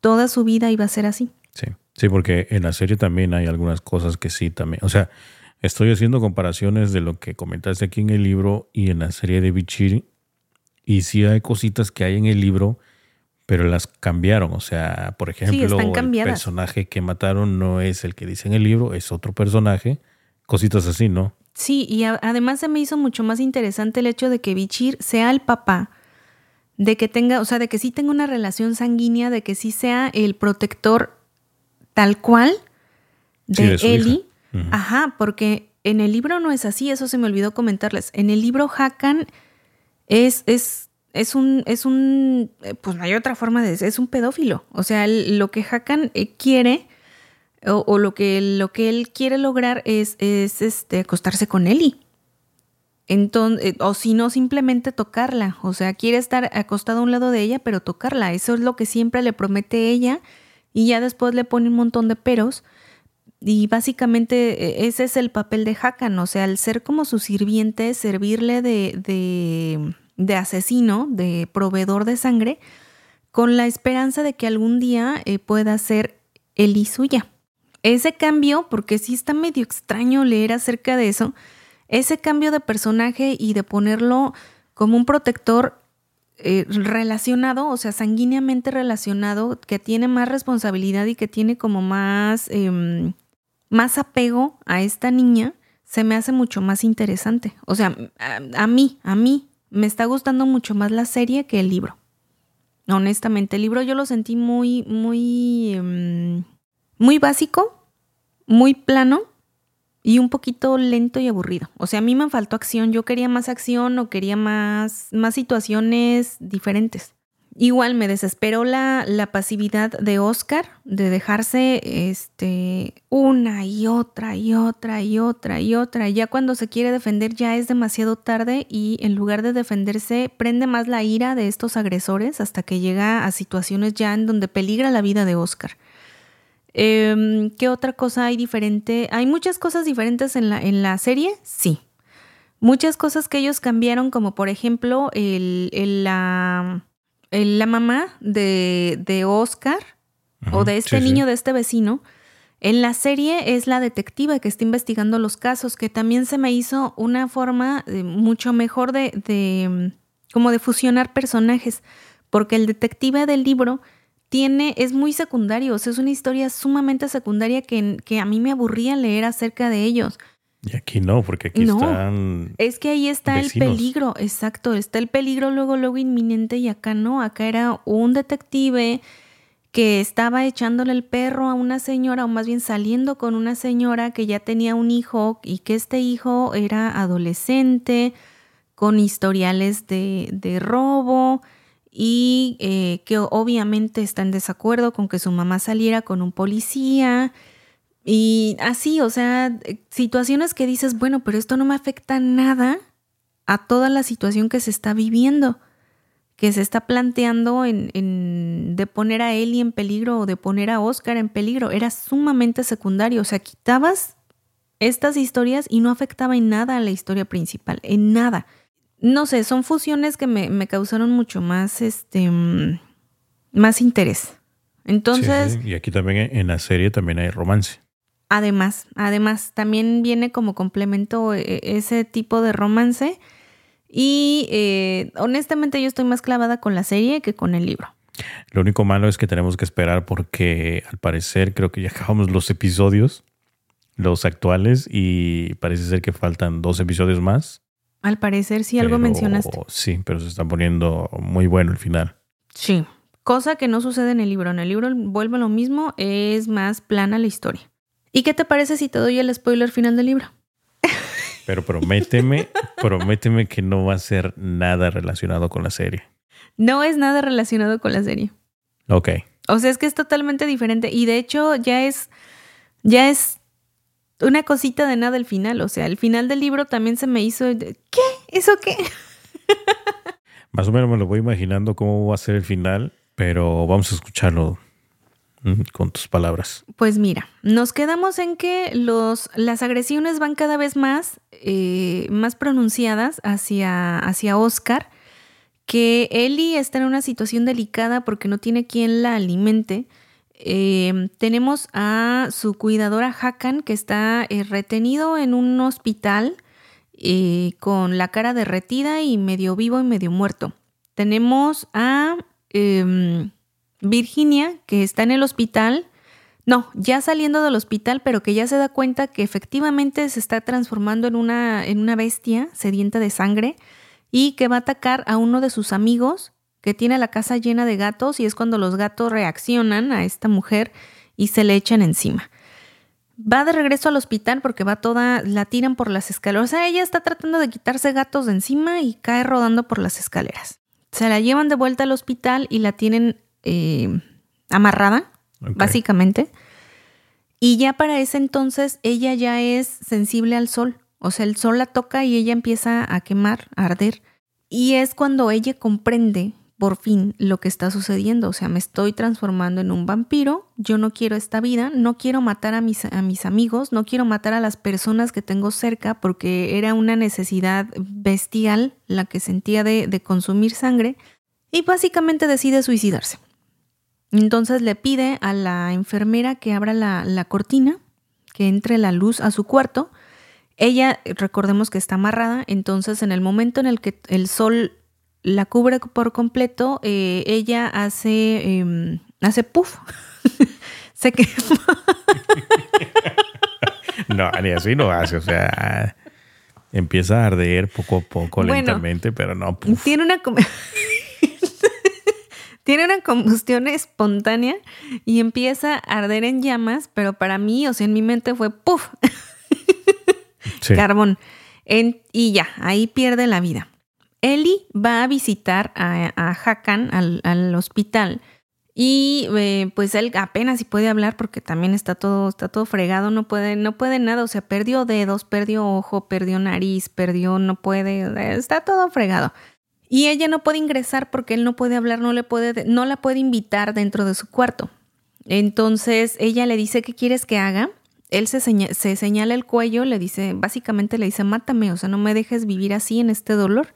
Toda su vida iba a ser así. Sí. Sí, porque en la serie también hay algunas cosas que sí también, o sea, Estoy haciendo comparaciones de lo que comentaste aquí en el libro y en la serie de Bichiri. Y sí hay cositas que hay en el libro, pero las cambiaron. O sea, por ejemplo, el personaje que mataron no es el que dice en el libro, es otro personaje. Cositas así, ¿no? Sí, y además se me hizo mucho más interesante el hecho de que Bichir sea el papá, de que tenga, o sea, de que sí tenga una relación sanguínea, de que sí sea el protector tal cual de, Eli Ajá, porque en el libro no es así, eso se me olvidó comentarles. En el libro Hakan es, es, es un, es un, eh, pues no hay otra forma de decir, es un pedófilo. O sea, lo que Hakan eh, quiere o, lo, que, lo que él quiere lograr es, es este, acostarse con Eli. Entonces, eh, o si no, simplemente tocarla. O sea, quiere estar acostado a un lado de ella, pero tocarla. Eso es lo que siempre le promete ella. Y ya después le pone un montón de peros y básicamente e, ese es el papel de Hakan, o sea, al ser como su sirviente, servirle de, de, de asesino, de proveedor de sangre, con la esperanza de que algún día eh, pueda ser Eli suya. Ese cambio, porque sí está medio extraño leer acerca de eso, ese cambio de personaje y de ponerlo como un protector eh, relacionado, o sea, sanguíneamente relacionado, que tiene más responsabilidad y que tiene como más, em, más apego a esta niña, se me hace mucho más interesante. O sea, a, mí, a mí, me está gustando mucho más la serie que el libro. Honestamente, el libro yo lo sentí muy, muy, em, muy básico, muy plano y un poquito lento y aburrido. O sea, a mí me faltó acción. Yo quería más acción o quería más, más situaciones diferentes. Igual me desesperó la, la, pasividad de Oscar de dejarse este, una y otra y otra y otra y otra. Ya cuando se quiere defender ya es demasiado tarde y en lugar de defenderse prende más la ira de estos agresores hasta que llega a situaciones ya en donde peligra la vida de Oscar. Em, ¿Qué otra cosa hay diferente? ¿Hay muchas cosas diferentes en la, en la serie? Sí. Muchas cosas que ellos cambiaron, como por ejemplo el, la, la, mamá de, de Oscar o de este niño, de este vecino. En la serie es la detectiva que está investigando los casos, que también se me hizo una forma mucho mejor de, de, como de fusionar personajes, porque el detective del libro tiene, es muy secundario, o sea, es una historia sumamente secundaria que, que a mí me aburría leer acerca de ellos. Y aquí no, porque aquí están. Es que ahí está el peligro, exacto. Está el peligro luego, luego inminente, y acá no. Acá era un detective que estaba echándole el perro a una señora, o más bien saliendo con una señora que ya tenía un hijo y que este hijo era adolescente, con historiales de, de robo y eh, que obviamente está en desacuerdo con que su mamá saliera con un policía y así, o sea, eh, situaciones que dices, bueno, pero esto no me afecta nada a toda la situación que se está viviendo, que se está planteando en, en de poner a Ellie en peligro o de poner a Oscar en peligro, era sumamente secundario, o sea, quitabas estas historias y no afectaba en nada a la historia principal, en nada no sé, son fusiones que me, causaron mucho más, este, mm, más interés. Entonces... y aquí también en la serie también hay romance. Además, además, también viene como complemento eh, ese tipo de romance. Y eh, honestamente yo estoy más clavada con la serie que con el libro. Lo único malo es que tenemos que esperar porque al parecer creo que ya acabamos los episodios, los actuales, y parece ser que faltan dos episodios más. Al parecer sí algo mencionaste. Sí, pero se está poniendo muy bueno el final. Sí, cosa que no sucede en el libro. En el libro vuelve lo mismo, es más plana la historia. ¿Y qué te parece si te doy el spoiler final del libro? Pero prométeme, prométeme que no va a ser nada relacionado con la serie. No es nada relacionado con la serie. Ok. O sea, es que es totalmente diferente. Y de hecho, ya es. Ya es una cosita de nada el final. O sea, el final del libro también se me hizo. ¿Qué? ¿Eso qué? Más o menos me lo voy imaginando cómo va a ser el final, pero vamos a escucharlo con tus palabras. Pues mira, nos quedamos en que los, las agresiones van cada vez más, eh, más pronunciadas hacia, hacia Oscar, que Ellie está en una situación delicada porque no tiene quien la alimente Em, tenemos a su cuidadora Hakan que está eh, retenido en un hospital eh, con la cara derretida y medio vivo y medio muerto. Tenemos a em, Virginia que está en el hospital. No, ya saliendo del hospital, pero que ya se da cuenta que efectivamente se está transformando en una, en una bestia sedienta de sangre y que va a atacar a uno de sus amigos que tiene la casa llena de gatos y es cuando los gatos reaccionan a esta mujer y se le echan encima. Va de regreso al hospital porque va toda, la tiran por las escaleras. O sea, ella está tratando de quitarse gatos de encima y cae rodando por las escaleras. Se la llevan de vuelta al hospital y la tienen eh, amarrada, básicamente. Y ya para ese entonces ella ya es sensible al sol. O sea, el sol la toca y ella empieza a quemar, a arder. Y es cuando ella comprende por fin lo que está sucediendo. O sea, me estoy transformando en un vampiro, yo no quiero esta vida, no quiero matar a mis, amigos, no quiero matar a las personas que tengo cerca porque era una necesidad bestial la que sentía de, consumir sangre. y básicamente decide suicidarse. Entonces le pide a la enfermera que abra la, la cortina, que entre la luz a su cuarto. Ella, recordemos que está amarrada, entonces en el momento en el que el sol la cubre por completo, eh, ella hace, em, hace puff. Se quema. no, ni así no hace, o sea, empieza a arder poco a poco, lentamente, pero no. Tiene una tiene una combustión espontánea y empieza a arder en llamas, pero para mí, o sea, en mi mente fue puff. Carbón. y ya, ahí pierde la vida. Eli va a visitar a, Hakan al, hospital y eh, pues él apenas si puede hablar porque también está todo, está todo fregado, no puede, no puede nada, o sea, perdió dedos, perdió ojo, perdió nariz, perdió, no puede, está todo fregado. Y ella no puede ingresar porque él no puede hablar, no le puede, no la puede invitar dentro de su cuarto. Entonces ella le dice qué quieres que haga. Él se, se señala el cuello, le dice, básicamente le dice, mátame, o sea, no me dejes vivir así en este dolor.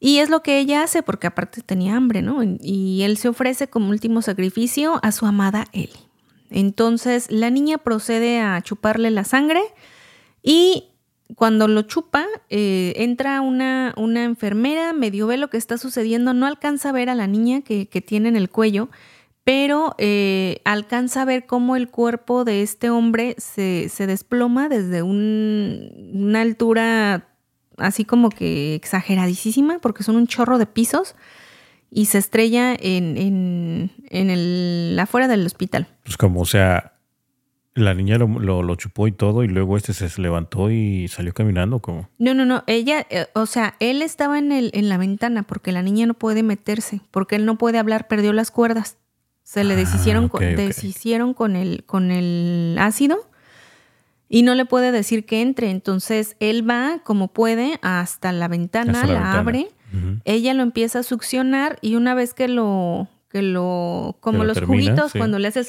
Y es lo que ella hace porque aparte tenía hambre, ¿no? Y él se ofrece como último sacrificio a su amada Ellie. Entonces la niña procede a chuparle la sangre y cuando lo chupa, eh, entra una, una, enfermera, medio ve lo que está sucediendo, no alcanza a ver a la niña que, tiene en el cuello, pero eh, alcanza a ver cómo el cuerpo de este hombre se, desploma desde una altura así como que exageradísima, porque son un chorro de pisos, y se estrella en, en, en el afuera del hospital. Pues como, o sea, la niña lo, lo, chupó y todo, y luego este se levantó y salió caminando, como. No, no, no. Ella, eh, o sea, él estaba en, el, en la ventana porque la niña no puede meterse, porque él no puede hablar, perdió las cuerdas. Se le ah, deshicieron, con, deshicieron con, el, con el ácido y no le puede decir que entre. Entonces él va como puede hasta la ventana, la, abre, ella lo empieza a succionar y una vez que lo, que lo, como los juguitos, cuando le haces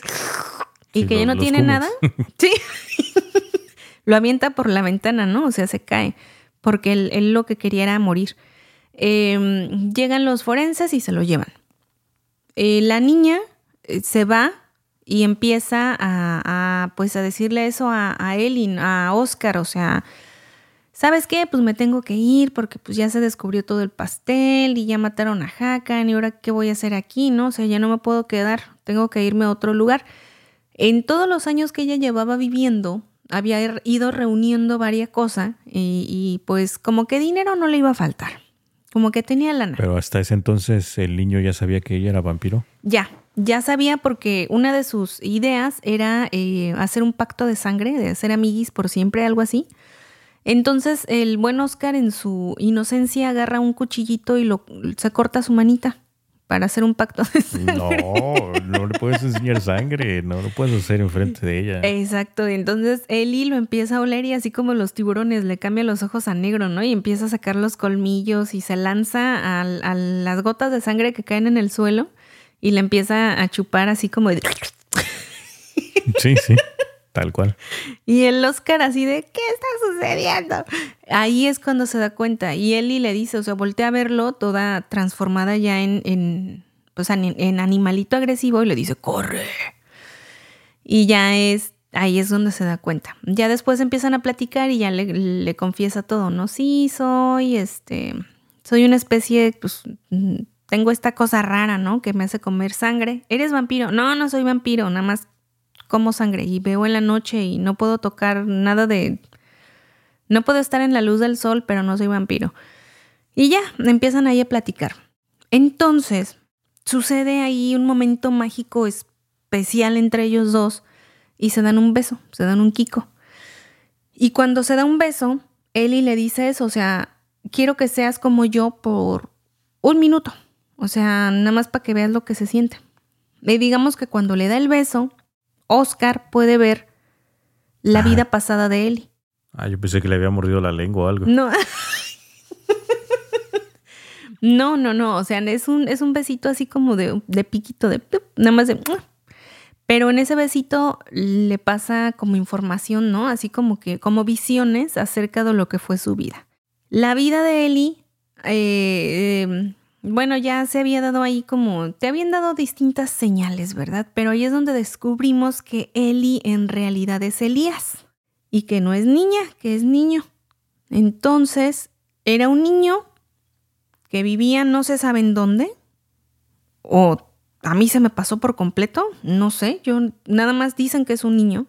y que ya no tiene nada, sí, lo avienta por la ventana, ¿no? O sea, se cae, porque él, lo que quería era morir. Em, llegan los forenses y se lo llevan. Eh, la niña eh, se va y empieza a, pues a decirle eso a, a Elin, a Oscar, o sea, ¿sabes qué? Pues me tengo que ir porque pues ya se descubrió todo el pastel y ya mataron a Hakan y ahora qué voy a hacer aquí, ¿no? O sea, ya no me puedo quedar, tengo que irme a otro lugar. En todos los años que ella llevaba viviendo, había ido reuniendo varias cosas y, y pues como que dinero no le iba a faltar, como que tenía lana. Pero hasta ese entonces el niño ya sabía que ella era vampiro. Ya, ya sabía porque una de sus ideas era eh, hacer un pacto de sangre, de hacer amiguis por siempre, algo así. Entonces el buen Oscar en su inocencia agarra un cuchillito y lo, se corta su manita para hacer un pacto de sangre. No, no le puedes enseñar sangre, no lo puedes hacer enfrente de ella. Exacto, y entonces Eli lo empieza a oler y así como los tiburones le cambia los ojos a negro, ¿no? Y empieza a sacar los colmillos y se lanza a las gotas de sangre que caen en el suelo y le empieza a chupar así como de... Sí, sí, tal cual. Y el Oscar así de, ¿qué está sucediendo? Ahí es cuando se da cuenta. Y Eli le dice, o sea, voltea a verlo toda transformada ya en, en, pues, en animalito agresivo y le dice, corre. Y ya es, ahí es donde se da cuenta. Ya después empiezan a platicar y ya le, le confiesa todo, ¿no? Sí, soy, este, soy una especie, pues, tengo esta cosa rara, ¿no? Que me hace comer sangre. ¿Eres vampiro? No, no soy vampiro, nada más como sangre y veo en la noche y no puedo tocar nada de... No puedo estar en la luz del sol, pero no soy vampiro. Y ya, empiezan ahí a platicar. Entonces, sucede ahí un momento mágico especial entre ellos dos y se dan un beso, se dan un kiko. Y cuando se da un beso, Eli le dice eso, o sea, quiero que seas como yo por un minuto. O sea, nada más para que veas lo que se siente. Y digamos que cuando le da el beso, Oscar puede ver la vida pasada de Eli. Ah, yo pensé que le había mordido la lengua o algo. No. no, no, no. O sea, es un, es un besito así como de, de piquito, de nada más de. Pero en ese besito le pasa como información, ¿no? Así como que, como visiones acerca de lo que fue su vida. La vida de Eli eh, Bueno, ya se había dado ahí como, te habían dado distintas señales, ¿verdad? Pero ahí es donde descubrimos que Eli en realidad es Elías y que no es niña, que es niño. Entonces, era un niño que vivía no se sabe en dónde, o a mí se me pasó por completo, no sé, yo nada más dicen que es un niño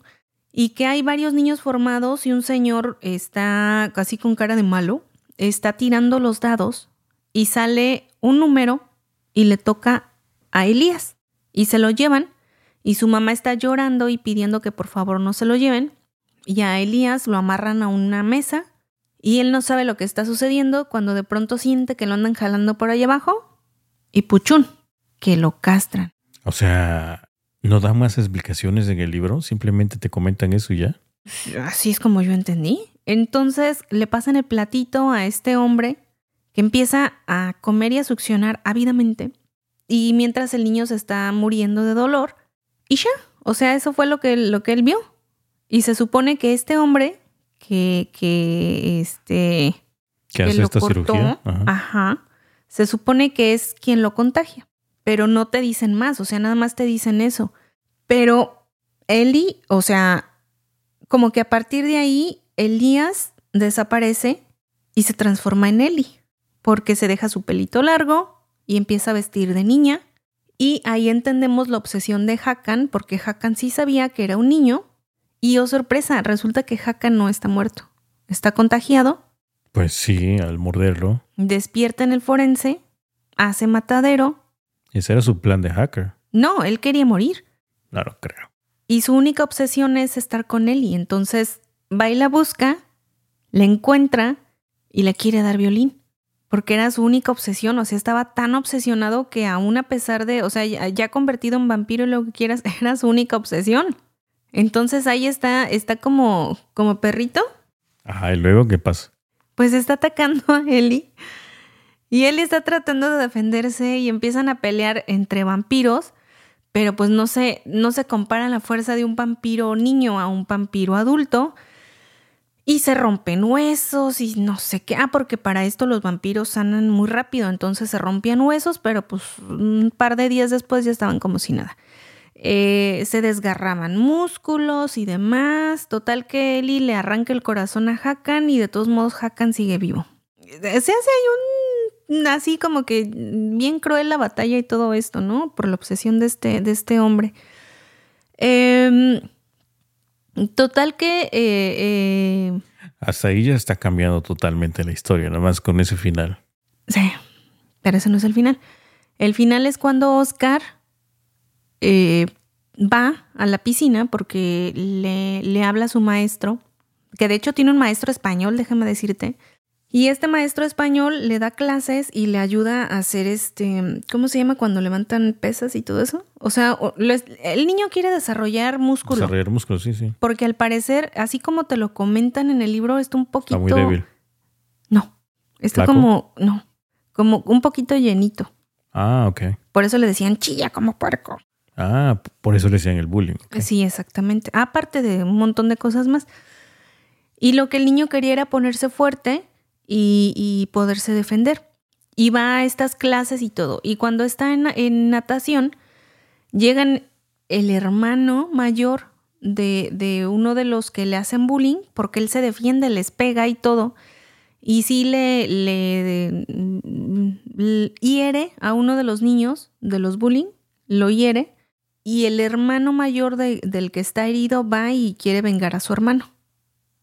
y que hay varios niños formados y un señor está casi con cara de malo, está tirando los dados y sale un número y le toca a Elías y se lo llevan y su mamá está llorando y pidiendo que por favor no se lo lleven y a Elías lo amarran a una mesa y él no sabe lo que está sucediendo cuando de pronto siente que lo andan jalando por ahí abajo y puchún, que lo castran. O sea, ¿no dan más explicaciones en el libro? Simplemente te comentan eso y ya. Así es como yo entendí. Entonces le pasan el platito a este hombre que empieza a comer y a succionar ávidamente. Y mientras el niño se está muriendo de dolor, y ya, o sea, eso fue lo que, lo que él vio. Y se supone que este hombre que, que este... Que hace esta cirugía. Ajá. Se supone que es quien lo contagia, pero no te dicen más, o sea, nada más te dicen eso. Pero Eli, o sea, como que a partir de ahí, Elías desaparece y se transforma en Eli, porque se deja su pelito largo y empieza a vestir de niña. Y ahí entendemos la obsesión de Hakan, porque Hakan sí sabía que era un niño y oh sorpresa, resulta que Hakan no está muerto. Está contagiado. Pues sí, al morderlo. Despierta en el forense, hace matadero. Ese era su plan de hacker. No, él quería morir. No lo creo. Y su única obsesión es estar con él y entonces va y la busca, la encuentra y le quiere dar violín. Porque era su única obsesión, o sea, estaba tan obsesionado que aún a pesar de, o sea, ya convertido en vampiro y lo que quieras, era su única obsesión. Entonces ahí está, está como, como perrito. Ajá, ¿y luego qué pasa? Pues está atacando a Eli. Y Eli está tratando de defenderse y empiezan a pelear entre vampiros, pero pues no se, no se compara la fuerza de un vampiro niño a un vampiro adulto. Y se rompen huesos y no sé qué. Ah, porque para esto los vampiros sanan muy rápido, entonces se rompían huesos, pero pues un par de días después ya estaban como si nada. Eh, se desgarraban músculos y demás. Total que Eli le arranca el corazón a Hakan y de todos modos Hakan sigue vivo. Se hace ahí un así como que bien cruel la batalla y todo esto, ¿no? Por la obsesión de este, de este hombre. Em, total que... Eh, eh, Hasta ahí ya está cambiando totalmente la historia, nada más con ese final. Sí, pero ese no es el final. El final es cuando Oscar eh, va a la piscina porque le, le habla a su maestro, que de hecho tiene un maestro español, déjame decirte, y este maestro español le da clases y le ayuda a hacer este, ¿cómo se llama cuando levantan pesas y todo eso? O sea, el niño quiere desarrollar músculo. Desarrollar músculo, sí, sí. Porque al parecer, así como te lo comentan en el libro, está un poquito... Está muy débil. No, está como, no, como un poquito llenito. Ah, ok. Por eso le decían chilla como puerco. Ah, por eso le decían el bullying. Sí, exactamente. Aparte de un montón de cosas más. Y lo que el niño quería era ponerse fuerte y, poderse defender. Y va a estas clases y todo. Y cuando está en, natación, llegan el hermano mayor de, de, uno de los que le hacen bullying, porque él se defiende, les pega y todo. Y sí le, le, le hiere a uno de los niños de los bullying, lo hiere y el hermano mayor del que está herido va y quiere vengar a su hermano.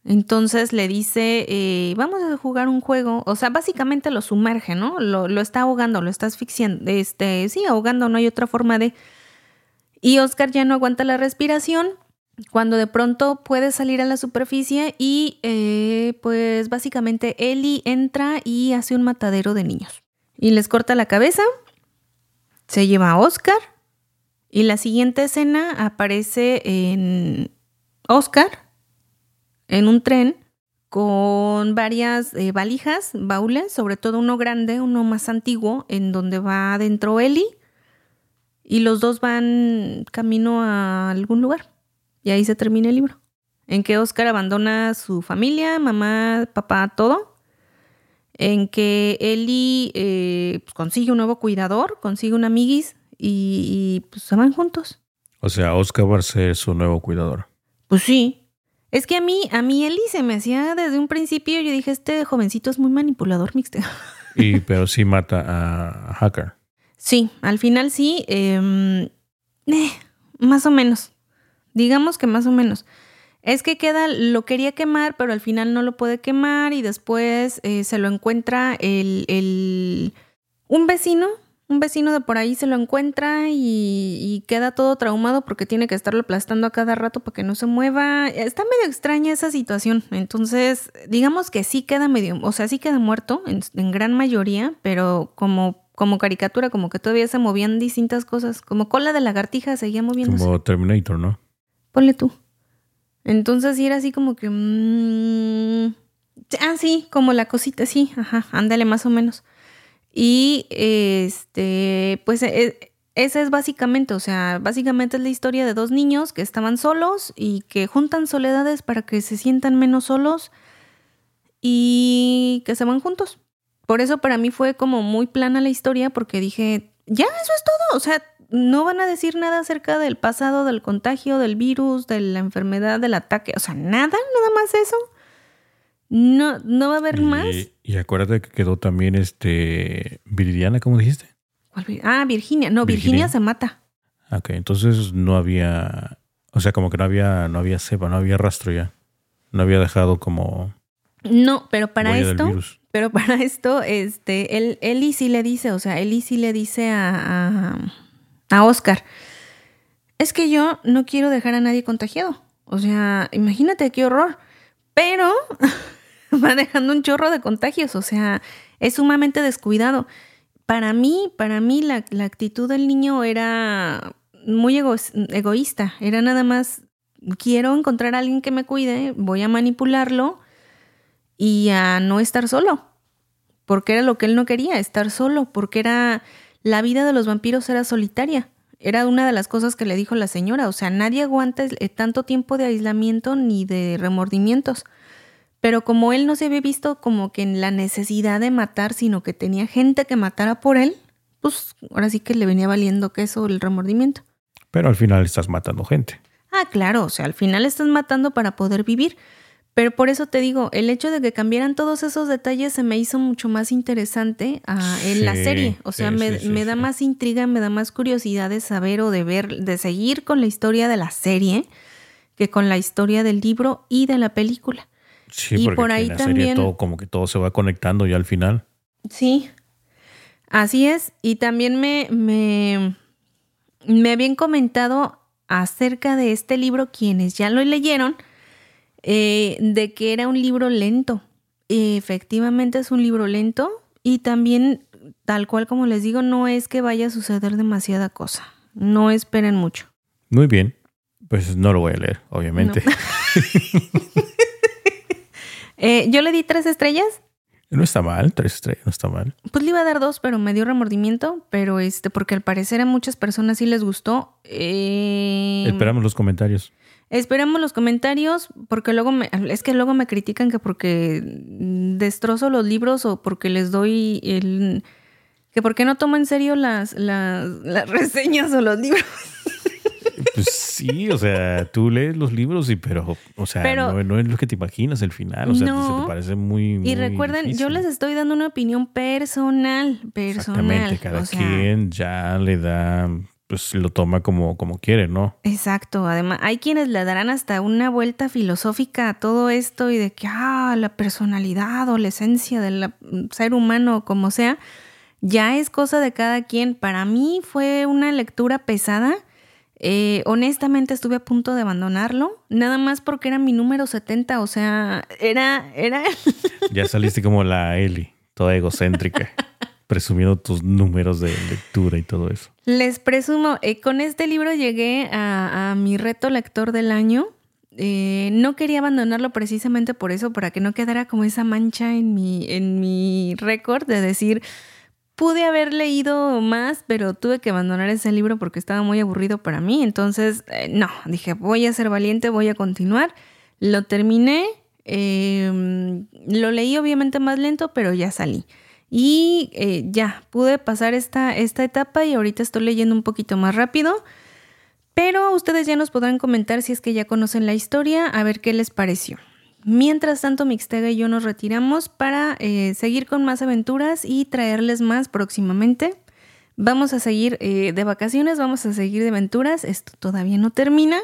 Entonces le dice, eh, vamos a jugar un juego, o sea, básicamente lo sumerge, ¿no? Lo, está ahogando, lo está asfixiando, este, sí, ahogando, no hay otra forma de... Y Oscar ya no aguanta la respiración cuando de pronto puede salir a la superficie y eh, pues básicamente Eli entra y hace un matadero de niños. Y les corta la cabeza, se lleva a Oscar y la siguiente escena aparece en Oscar en un tren con varias eh, valijas, baúles, sobre todo uno grande, uno más antiguo, en donde va adentro Eli y los dos van camino a algún lugar. Y ahí se termina el libro. En que Oscar abandona su familia, mamá, papá, todo. en que Eli eh, pues, consigue un nuevo cuidador, consigue un amiguis y, pues se van juntos. O sea, Oscar va a ser su nuevo cuidador. Pues sí. Es que a mí, a mí Eli se me hacía desde un principio, yo dije, este jovencito es muy manipulador, mixte. Y, pero sí mata a Hacker. Sí, al final sí. Em, eh, más o menos. Digamos que más o menos. Es que queda, lo quería quemar, pero al final no lo puede quemar y después eh, se lo encuentra el, el, un vecino un vecino de por ahí se lo encuentra y, queda todo traumado porque tiene que estarlo aplastando a cada rato para que no se mueva. Está medio extraña esa situación. Entonces, digamos que sí queda medio, o sea, sí queda muerto en, gran mayoría, pero como, como caricatura, como que todavía se movían distintas cosas. Como cola de lagartija seguía moviéndose. Como Terminator, ¿no? Ponle tú. Entonces sí era así como que... Mmm, ah, sí, como la cosita, sí, ajá, ándale más o menos. Y este, pues e, esa es básicamente, o sea, básicamente es la historia de dos niños que estaban solos y que juntan soledades para que se sientan menos solos y que se van juntos. Por eso para mí fue como muy plana la historia porque dije, ya, eso es todo, o sea, no van a decir nada acerca del pasado, del contagio, del virus, de la enfermedad, del ataque, o sea, nada, nada más eso. No, no va a haber más. Y acuérdate que quedó también este Viridiana, ¿cómo dijiste? Ah, Virginia. No, Virginia. se mata. Ok, entonces no había, o sea, como que no había, no había cepa, no había rastro ya. No había dejado como. No, pero para esto, pero para esto, este, él, Eli sí le dice, o sea, Eli sí le dice a, a, a Oscar, es que yo no quiero dejar a nadie contagiado. O sea, imagínate qué horror. Pero va dejando un chorro de contagios, o sea, es sumamente descuidado. Para mí, para mí la, actitud del niño era muy egoísta, era nada más, quiero encontrar a alguien que me cuide, voy a manipularlo y a no estar solo, porque era lo que él no quería, estar solo, porque era, la vida de los vampiros era solitaria. Era una de las cosas que le dijo la señora, o sea, nadie aguanta tanto tiempo de aislamiento ni de remordimientos. Pero como él no se había visto como que en la necesidad de matar, sino que tenía gente que matara por él, pues ahora sí que le venía valiendo queso el remordimiento. Pero al final estás matando gente. Ah, claro, o sea, al final estás matando para poder vivir. Pero por eso te digo, el hecho de que cambiaran todos esos detalles se me hizo mucho más interesante en la serie. O sea, me, me da más intriga, me da más curiosidad de saber o de ver, de seguir con la historia de la serie que con la historia del libro y de la película. Sí, y porque por ahí en la también, serie todo, como que todo se va conectando ya al final. Sí, así es. Y también me, me, me habían comentado acerca de este libro quienes ya lo leyeron, eh, de que era un libro lento. Efectivamente es un libro lento y también, tal cual como les digo, no es que vaya a suceder demasiada cosa. No esperen mucho. Muy bien. Pues no lo voy a leer, obviamente. Eh, yo le di tres estrellas. No está mal, tres estrellas, no está mal. Pues le iba a dar dos, pero me dio remordimiento, pero este, porque al parecer a muchas personas sí les gustó. Eh, Esperamos los comentarios. Esperamos los comentarios, porque luego me, es que luego me critican que porque destrozo los libros o porque les doy el que porque no tomo en serio las, las, las reseñas o los libros. Pues sí, o sea, tú lees los libros y pero, o sea, no, es lo que te imaginas el final, o sea, te parece muy, Y recuerden, yo les estoy dando una opinión personal, personal. Exactamente, cada quien ya le da pues lo toma como, como quiere, ¿no? Exacto. Además, hay quienes le darán hasta una vuelta filosófica a todo esto y de que, ah, la personalidad o la esencia del ser humano, como sea, ya es cosa de cada quien. Para mí fue una lectura pesada eh, honestamente estuve a punto de abandonarlo, nada más porque era mi número 70, o sea, era... era... ya saliste como la Eli, toda egocéntrica, presumiendo tus números de lectura y todo eso. Les presumo, eh, con este libro llegué a, mi reto lector del año. Eh, no quería abandonarlo precisamente por eso, para que no quedara como esa mancha en mi, en mi récord de decir pude haber leído más, pero tuve que abandonar ese libro porque estaba muy aburrido para mí. Entonces, eh, no, dije, voy a ser valiente, voy a continuar. Lo terminé. Em, lo leí obviamente más lento, pero ya salí. Y eh, ya, pude pasar esta, esta etapa y ahorita estoy leyendo un poquito más rápido. Pero ustedes ya nos podrán comentar si es que ya conocen la historia, a ver qué les pareció. Mientras tanto, Mixtega y yo nos retiramos para eh, seguir con más aventuras y traerles más próximamente. Vamos a seguir eh, de vacaciones, vamos a seguir de aventuras. Esto todavía no termina.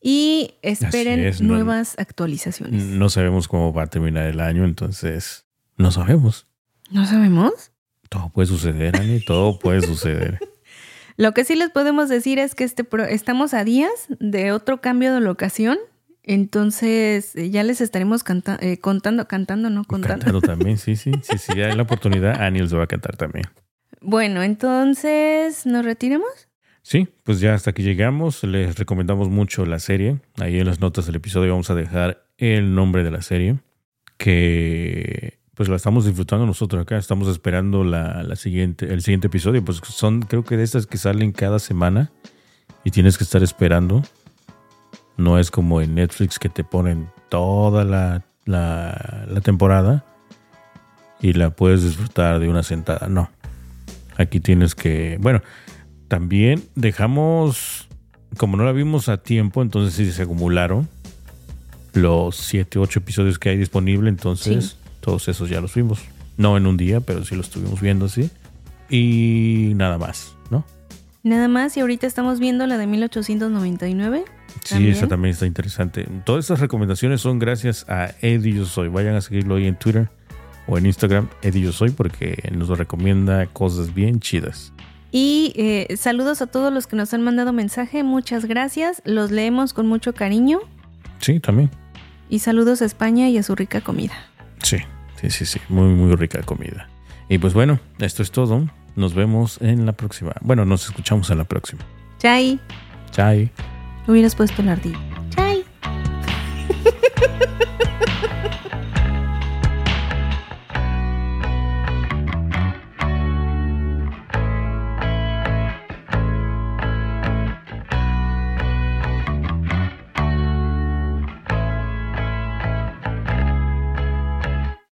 Y esperen nuevas actualizaciones. No sabemos cómo va a terminar el año, entonces no sabemos. ¿No sabemos? Todo puede suceder, Ani, todo puede suceder. Lo que sí les podemos decir es que este estamos a días de otro cambio de locación. Entonces eh, ya les estaremos eh, contando, cantando, ¿no? Contando. Cantando también, sí, sí. Sí, sí, hay la oportunidad, Ani les va a cantar también. Bueno, entonces, ¿nos retiramos? Sí, pues ya hasta aquí llegamos. Les recomendamos mucho la serie. Ahí en las notas del episodio vamos a dejar el nombre de la serie. Que pues la estamos disfrutando nosotros acá. Estamos esperando la, siguiente, el siguiente episodio. Pues son, creo que de estas que salen cada semana. Y tienes que estar esperando. No es como en Netflix que te ponen toda la, la, la temporada. Y la puedes disfrutar de una sentada. No. Aquí tienes que. Bueno también dejamos, como no la vimos a tiempo, entonces sí se acumularon los 7, 8 episodios que hay disponible, entonces todos esos ya los vimos. No en un día, pero sí los estuvimos viendo así. Y nada más. Nada más, y ahorita estamos viendo la de 1899. Sí, esa también está interesante. Todas estas recomendaciones son gracias a Eddie Yo Soy. Vayan a seguirlo ahí en Twitter o en Instagram, Eddie Yo Soy, porque nos recomienda cosas bien chidas. Y eh, saludos a todos los que nos han mandado mensaje, muchas gracias, los leemos con mucho cariño. Sí, también. Y saludos a España y a su rica comida. Sí, sí, sí, sí, muy, muy rica comida. Y pues bueno, esto es todo. Nos vemos en la próxima. Bueno, nos escuchamos en la próxima. Chai. Chai. Hubieras puesto el ardillo.